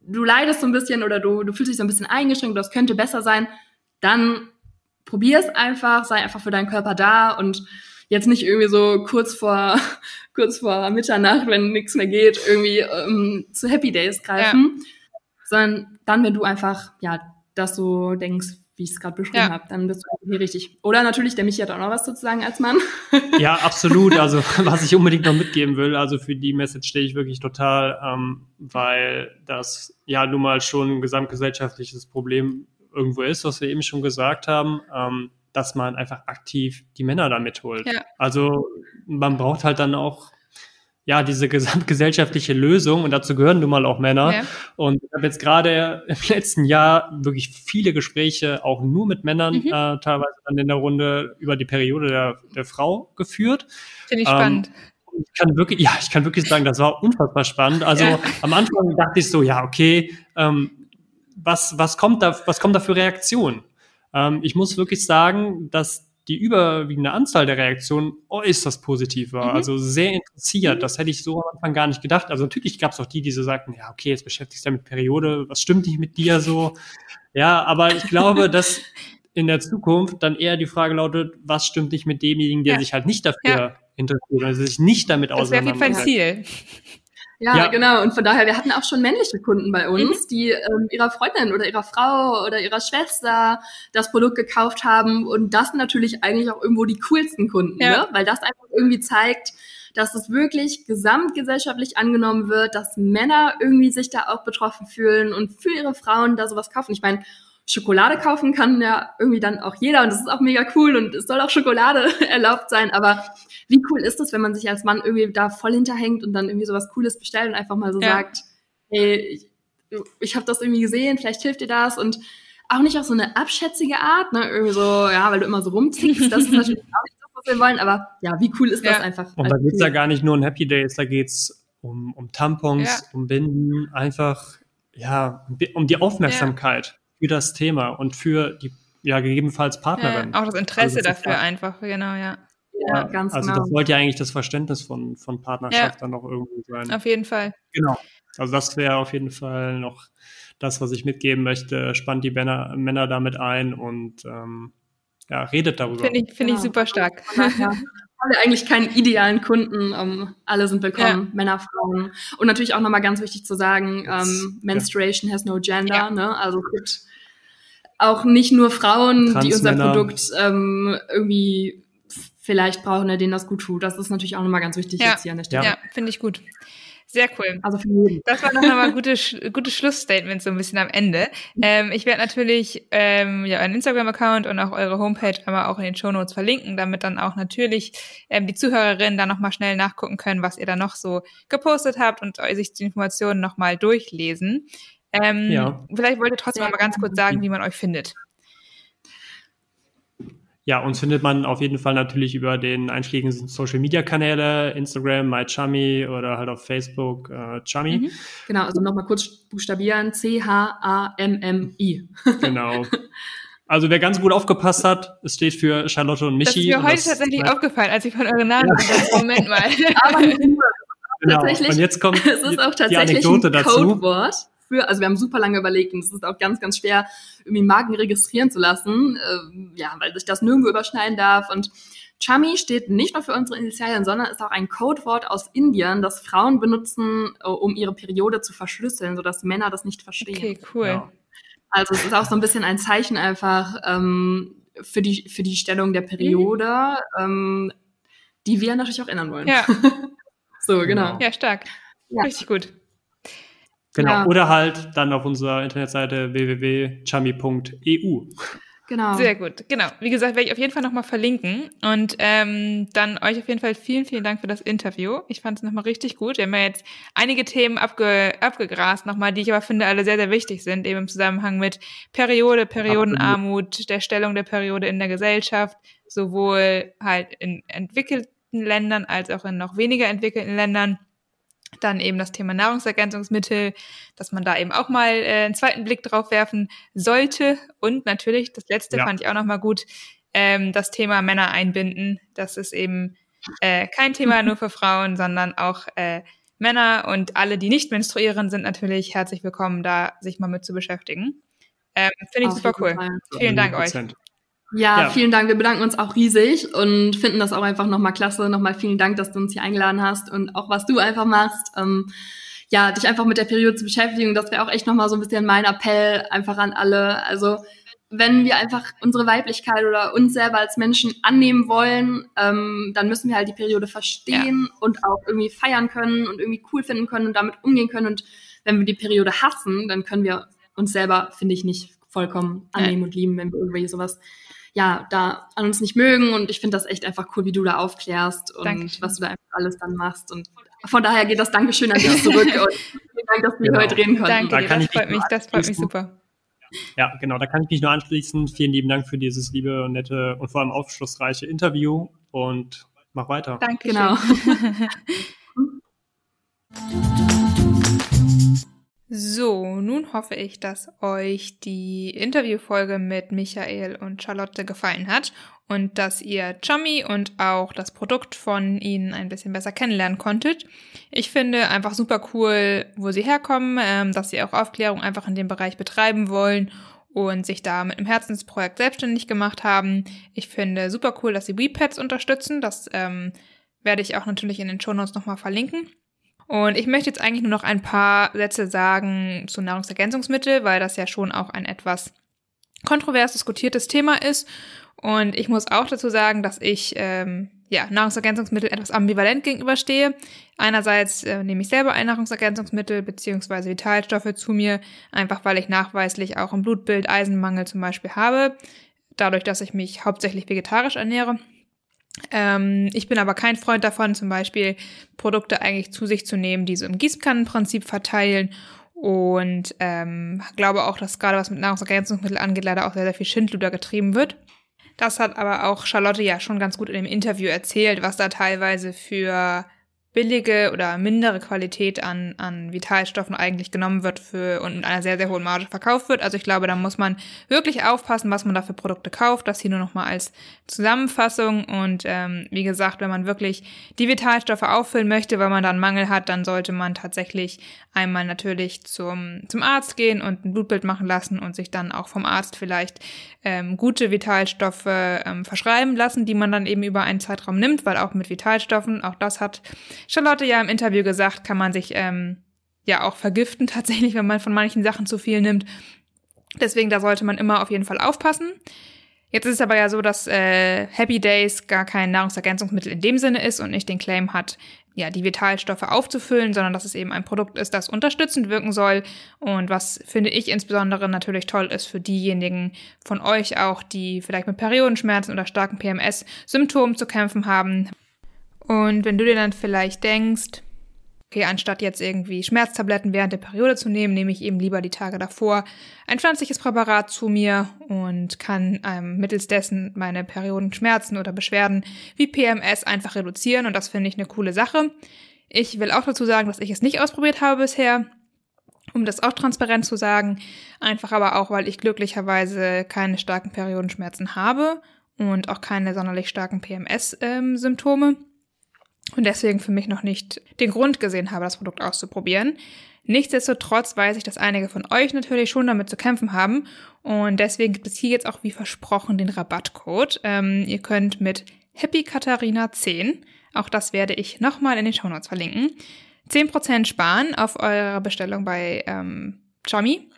S2: du leidest so ein bisschen oder du, du fühlst dich so ein bisschen eingeschränkt oder es könnte besser sein, dann probier es einfach, sei einfach für deinen Körper da und jetzt nicht irgendwie so kurz vor, kurz vor Mitternacht, wenn nichts mehr geht, irgendwie ähm, zu Happy Days greifen, ja. sondern dann, wenn du einfach, ja, das so denkst, wie ich es gerade beschrieben ja. habe, dann bist du hier richtig. Oder natürlich, der Michi hat auch noch was zu sagen als Mann.
S3: Ja, absolut. Also was ich unbedingt noch mitgeben will, also für die Message stehe ich wirklich total, ähm, weil das ja nun mal schon ein gesamtgesellschaftliches Problem irgendwo ist, was wir eben schon gesagt haben. Ähm, dass man einfach aktiv die Männer da mitholt. Ja. Also man braucht halt dann auch ja, diese gesamtgesellschaftliche Lösung und dazu gehören nun mal auch Männer. Ja. Und ich habe jetzt gerade im letzten Jahr wirklich viele Gespräche auch nur mit Männern mhm. äh, teilweise dann in der Runde über die Periode der, der Frau geführt.
S1: Finde ich ähm, spannend.
S3: Ich kann wirklich, ja, ich kann wirklich sagen, das war unfassbar spannend. Also ja. am Anfang dachte ich so, ja, okay, ähm, was, was kommt da, was kommt da für Reaktionen? Ähm, ich muss wirklich sagen, dass die überwiegende Anzahl der Reaktionen äußerst positiv war. Mhm. Also sehr interessiert. Mhm. Das hätte ich so am Anfang gar nicht gedacht. Also natürlich gab es auch die, die so sagten, ja, okay, jetzt beschäftigst du dich mit Periode, was stimmt nicht mit dir so? Ja, aber ich glaube, dass in der Zukunft dann eher die Frage lautet, was stimmt nicht mit demjenigen, der ja. sich halt nicht dafür ja. interessiert, also sich nicht damit auseinandersetzt.
S1: Das wäre auf jeden Fall ein Ziel.
S2: Ja, ja, genau. Und von daher, wir hatten auch schon männliche Kunden bei uns, mhm. die ähm, ihrer Freundin oder ihrer Frau oder ihrer Schwester das Produkt gekauft haben. Und das sind natürlich eigentlich auch irgendwo die coolsten Kunden, ja. ne? weil das einfach irgendwie zeigt, dass es wirklich gesamtgesellschaftlich angenommen wird, dass Männer irgendwie sich da auch betroffen fühlen und für ihre Frauen da sowas kaufen. Ich meine, Schokolade kaufen kann ja irgendwie dann auch jeder und das ist auch mega cool und es soll auch Schokolade erlaubt sein, aber wie cool ist das, wenn man sich als Mann irgendwie da voll hinterhängt und dann irgendwie sowas Cooles bestellt und einfach mal so ja. sagt, hey, ich, ich habe das irgendwie gesehen, vielleicht hilft dir das und auch nicht auf so eine abschätzige Art, ne, irgendwie so, ja, weil du immer so rumzickst, das ist natürlich auch nicht das, was wir wollen, aber ja, wie cool ist ja. das einfach?
S3: Und da geht's ja gar nicht nur um Happy Days, da geht's um, um Tampons, ja. um Binden, einfach, ja, um die Aufmerksamkeit für das Thema und für die ja gegebenenfalls Partnerin.
S1: Ja, auch das Interesse also das dafür einfach, genau, ja.
S3: Ja, ganz also genau. das sollte ja eigentlich das Verständnis von, von Partnerschaft ja. dann noch irgendwo sein.
S1: Auf jeden Fall.
S3: Genau. Also das wäre auf jeden Fall noch das, was ich mitgeben möchte. Spannt die Männer, Männer damit ein und ähm, ja, redet darüber.
S1: Finde ich, find ich super stark.
S2: Ja. Haben wir eigentlich keinen idealen Kunden. Um, ähm, alle sind willkommen, ja. Männer, Frauen. Und natürlich auch nochmal ganz wichtig zu sagen, ähm, Menstruation has no gender. Ja. Ne? Also es gibt auch nicht nur Frauen, die unser Produkt ähm, irgendwie vielleicht brauchen, denen das gut tut. Das ist natürlich auch nochmal ganz wichtig
S1: ja.
S2: jetzt hier an der Stelle.
S1: Ja, finde ich gut. Sehr cool.
S2: Also für jeden.
S1: Das war nochmal ein gutes, gutes Schlussstatement so ein bisschen am Ende. Ähm, ich werde natürlich ähm, ja einen Instagram-Account und auch eure Homepage einmal auch in den Show Notes verlinken, damit dann auch natürlich ähm, die Zuhörerinnen da nochmal schnell nachgucken können, was ihr da noch so gepostet habt und sich die Informationen nochmal durchlesen. Ähm, ja. Vielleicht wollt ihr trotzdem ja. mal ganz kurz sagen, wie man euch findet.
S3: Ja, uns findet man auf jeden Fall natürlich über den einschlägigen Social Media Kanäle, Instagram, MyChummy oder halt auf Facebook äh, Chummy. Mhm.
S2: Genau, also nochmal kurz buchstabieren, C-H-A-M-M-I.
S3: genau. Also wer ganz gut aufgepasst hat, es steht für Charlotte und Michi. Das ist
S1: mir heute tatsächlich ja. aufgefallen, als ich von euren Namen ja. Moment mal.
S2: Aber genau. Und jetzt kommt es ist auch tatsächlich die Anekdote ein dazu. Für, also wir haben super lange überlegt und es ist auch ganz, ganz schwer, irgendwie Marken registrieren zu lassen, äh, ja, weil sich das nirgendwo überschneiden darf und Chami steht nicht nur für unsere Initialien, sondern ist auch ein Codewort aus Indien, das Frauen benutzen, äh, um ihre Periode zu verschlüsseln, sodass Männer das nicht verstehen.
S1: Okay, cool. Ja.
S2: Also es ist auch so ein bisschen ein Zeichen einfach ähm, für, die, für die Stellung der Periode, mhm. ähm, die wir natürlich auch ändern wollen.
S1: Ja.
S2: so, genau.
S1: Ja, stark. Ja. Richtig gut.
S3: Genau. Ja. Oder halt dann auf unserer Internetseite www.chami.eu.
S1: Genau. Sehr gut. Genau. Wie gesagt, werde ich auf jeden Fall nochmal verlinken. Und ähm, dann euch auf jeden Fall vielen, vielen Dank für das Interview. Ich fand es nochmal richtig gut. Wir haben ja jetzt einige Themen abge abgegrast nochmal, die ich aber finde alle sehr, sehr wichtig sind, eben im Zusammenhang mit Periode, Periodenarmut, der Stellung der Periode in der Gesellschaft, sowohl halt in entwickelten Ländern als auch in noch weniger entwickelten Ländern. Dann eben das Thema Nahrungsergänzungsmittel, dass man da eben auch mal äh, einen zweiten Blick drauf werfen sollte. Und natürlich, das letzte ja. fand ich auch nochmal gut, ähm, das Thema Männer einbinden. Das ist eben äh, kein Thema nur für Frauen, sondern auch äh, Männer und alle, die nicht menstruieren, sind natürlich herzlich willkommen, da sich mal mit zu beschäftigen. Ähm, Finde ich super cool. Vielen Dank euch.
S2: Ja, ja, vielen Dank. Wir bedanken uns auch riesig und finden das auch einfach nochmal klasse. Nochmal vielen Dank, dass du uns hier eingeladen hast und auch was du einfach machst. Ähm, ja, dich einfach mit der Periode zu beschäftigen. Das wäre auch echt nochmal so ein bisschen mein Appell einfach an alle. Also wenn wir einfach unsere Weiblichkeit oder uns selber als Menschen annehmen wollen, ähm, dann müssen wir halt die Periode verstehen ja. und auch irgendwie feiern können und irgendwie cool finden können und damit umgehen können. Und wenn wir die Periode hassen, dann können wir uns selber, finde ich, nicht vollkommen annehmen ja. und lieben, wenn wir irgendwie sowas ja, da an uns nicht mögen. Und ich finde das echt einfach cool, wie du da aufklärst und Dankeschön. was du da einfach alles dann machst. Und von daher geht das Dankeschön an dich zurück und vielen Dank, dass wir genau. heute reden konnten.
S1: Danke, da das freut mich, das freut mich super.
S3: Ja, genau, da kann ich mich nur anschließen. Vielen lieben Dank für dieses liebe nette und vor allem aufschlussreiche Interview und mach weiter.
S1: Danke, genau. So, nun hoffe ich, dass euch die Interviewfolge mit Michael und Charlotte gefallen hat und dass ihr Chummy und auch das Produkt von ihnen ein bisschen besser kennenlernen konntet. Ich finde einfach super cool, wo sie herkommen, ähm, dass sie auch Aufklärung einfach in dem Bereich betreiben wollen und sich da mit einem Herzensprojekt selbstständig gemacht haben. Ich finde super cool, dass sie WePads unterstützen. Das ähm, werde ich auch natürlich in den Shownotes nochmal verlinken. Und ich möchte jetzt eigentlich nur noch ein paar Sätze sagen zu Nahrungsergänzungsmittel, weil das ja schon auch ein etwas kontrovers diskutiertes Thema ist. Und ich muss auch dazu sagen, dass ich ähm, ja, Nahrungsergänzungsmittel etwas ambivalent gegenüberstehe. Einerseits äh, nehme ich selber ein Nahrungsergänzungsmittel beziehungsweise Vitalstoffe zu mir, einfach weil ich nachweislich auch im Blutbild Eisenmangel zum Beispiel habe, dadurch, dass ich mich hauptsächlich vegetarisch ernähre. Ähm, ich bin aber kein Freund davon, zum Beispiel Produkte eigentlich zu sich zu nehmen, die so im Gießkannenprinzip verteilen. Und ähm, glaube auch, dass gerade was mit Nahrungsergänzungsmitteln angeht, leider auch sehr, sehr viel Schindluder getrieben wird. Das hat aber auch Charlotte ja schon ganz gut in dem Interview erzählt, was da teilweise für billige oder mindere Qualität an, an Vitalstoffen eigentlich genommen wird für und mit einer sehr, sehr hohen Marge verkauft wird. Also ich glaube, da muss man wirklich aufpassen, was man da für Produkte kauft. Das hier nur nochmal als Zusammenfassung. Und ähm, wie gesagt, wenn man wirklich die Vitalstoffe auffüllen möchte, weil man da einen Mangel hat, dann sollte man tatsächlich einmal natürlich zum, zum Arzt gehen und ein Blutbild machen lassen und sich dann auch vom Arzt vielleicht ähm, gute Vitalstoffe ähm, verschreiben lassen, die man dann eben über einen Zeitraum nimmt, weil auch mit Vitalstoffen, auch das hat Charlotte ja im Interview gesagt, kann man sich ähm, ja auch vergiften tatsächlich, wenn man von manchen Sachen zu viel nimmt. Deswegen, da sollte man immer auf jeden Fall aufpassen. Jetzt ist es aber ja so, dass äh, Happy Days gar kein Nahrungsergänzungsmittel in dem Sinne ist und nicht den Claim hat, ja, die Vitalstoffe aufzufüllen, sondern dass es eben ein Produkt ist, das unterstützend wirken soll und was finde ich insbesondere natürlich toll ist für diejenigen von euch auch, die vielleicht mit Periodenschmerzen oder starken PMS-Symptomen zu kämpfen haben. Und wenn du dir dann vielleicht denkst, okay, anstatt jetzt irgendwie Schmerztabletten während der Periode zu nehmen, nehme ich eben lieber die Tage davor ein pflanzliches Präparat zu mir und kann ähm, mittels dessen meine Periodenschmerzen oder Beschwerden wie PMS einfach reduzieren und das finde ich eine coole Sache. Ich will auch dazu sagen, dass ich es nicht ausprobiert habe bisher, um das auch transparent zu sagen, einfach aber auch, weil ich glücklicherweise keine starken Periodenschmerzen habe und auch keine sonderlich starken PMS-Symptome. Ähm, und deswegen für mich noch nicht den Grund gesehen habe, das Produkt auszuprobieren. Nichtsdestotrotz weiß ich, dass einige von euch natürlich schon damit zu kämpfen haben und deswegen gibt es hier jetzt auch wie versprochen den Rabattcode. Ähm, ihr könnt mit Happy Katharina 10. Auch das werde ich nochmal in den Shownotes verlinken. 10% sparen auf eure Bestellung bei ähm, Xiaomi.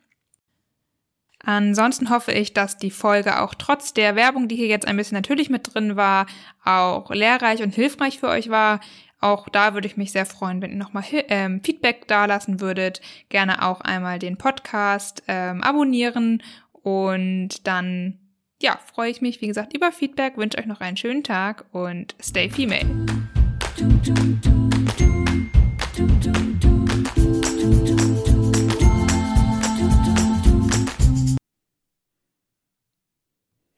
S1: Ansonsten hoffe ich, dass die Folge auch trotz der Werbung, die hier jetzt ein bisschen natürlich mit drin war, auch lehrreich und hilfreich für euch war. Auch da würde ich mich sehr freuen, wenn ihr nochmal ähm, Feedback dalassen würdet. Gerne auch einmal den Podcast ähm, abonnieren und dann, ja, freue ich mich, wie gesagt, über Feedback, wünsche euch noch einen schönen Tag und stay female.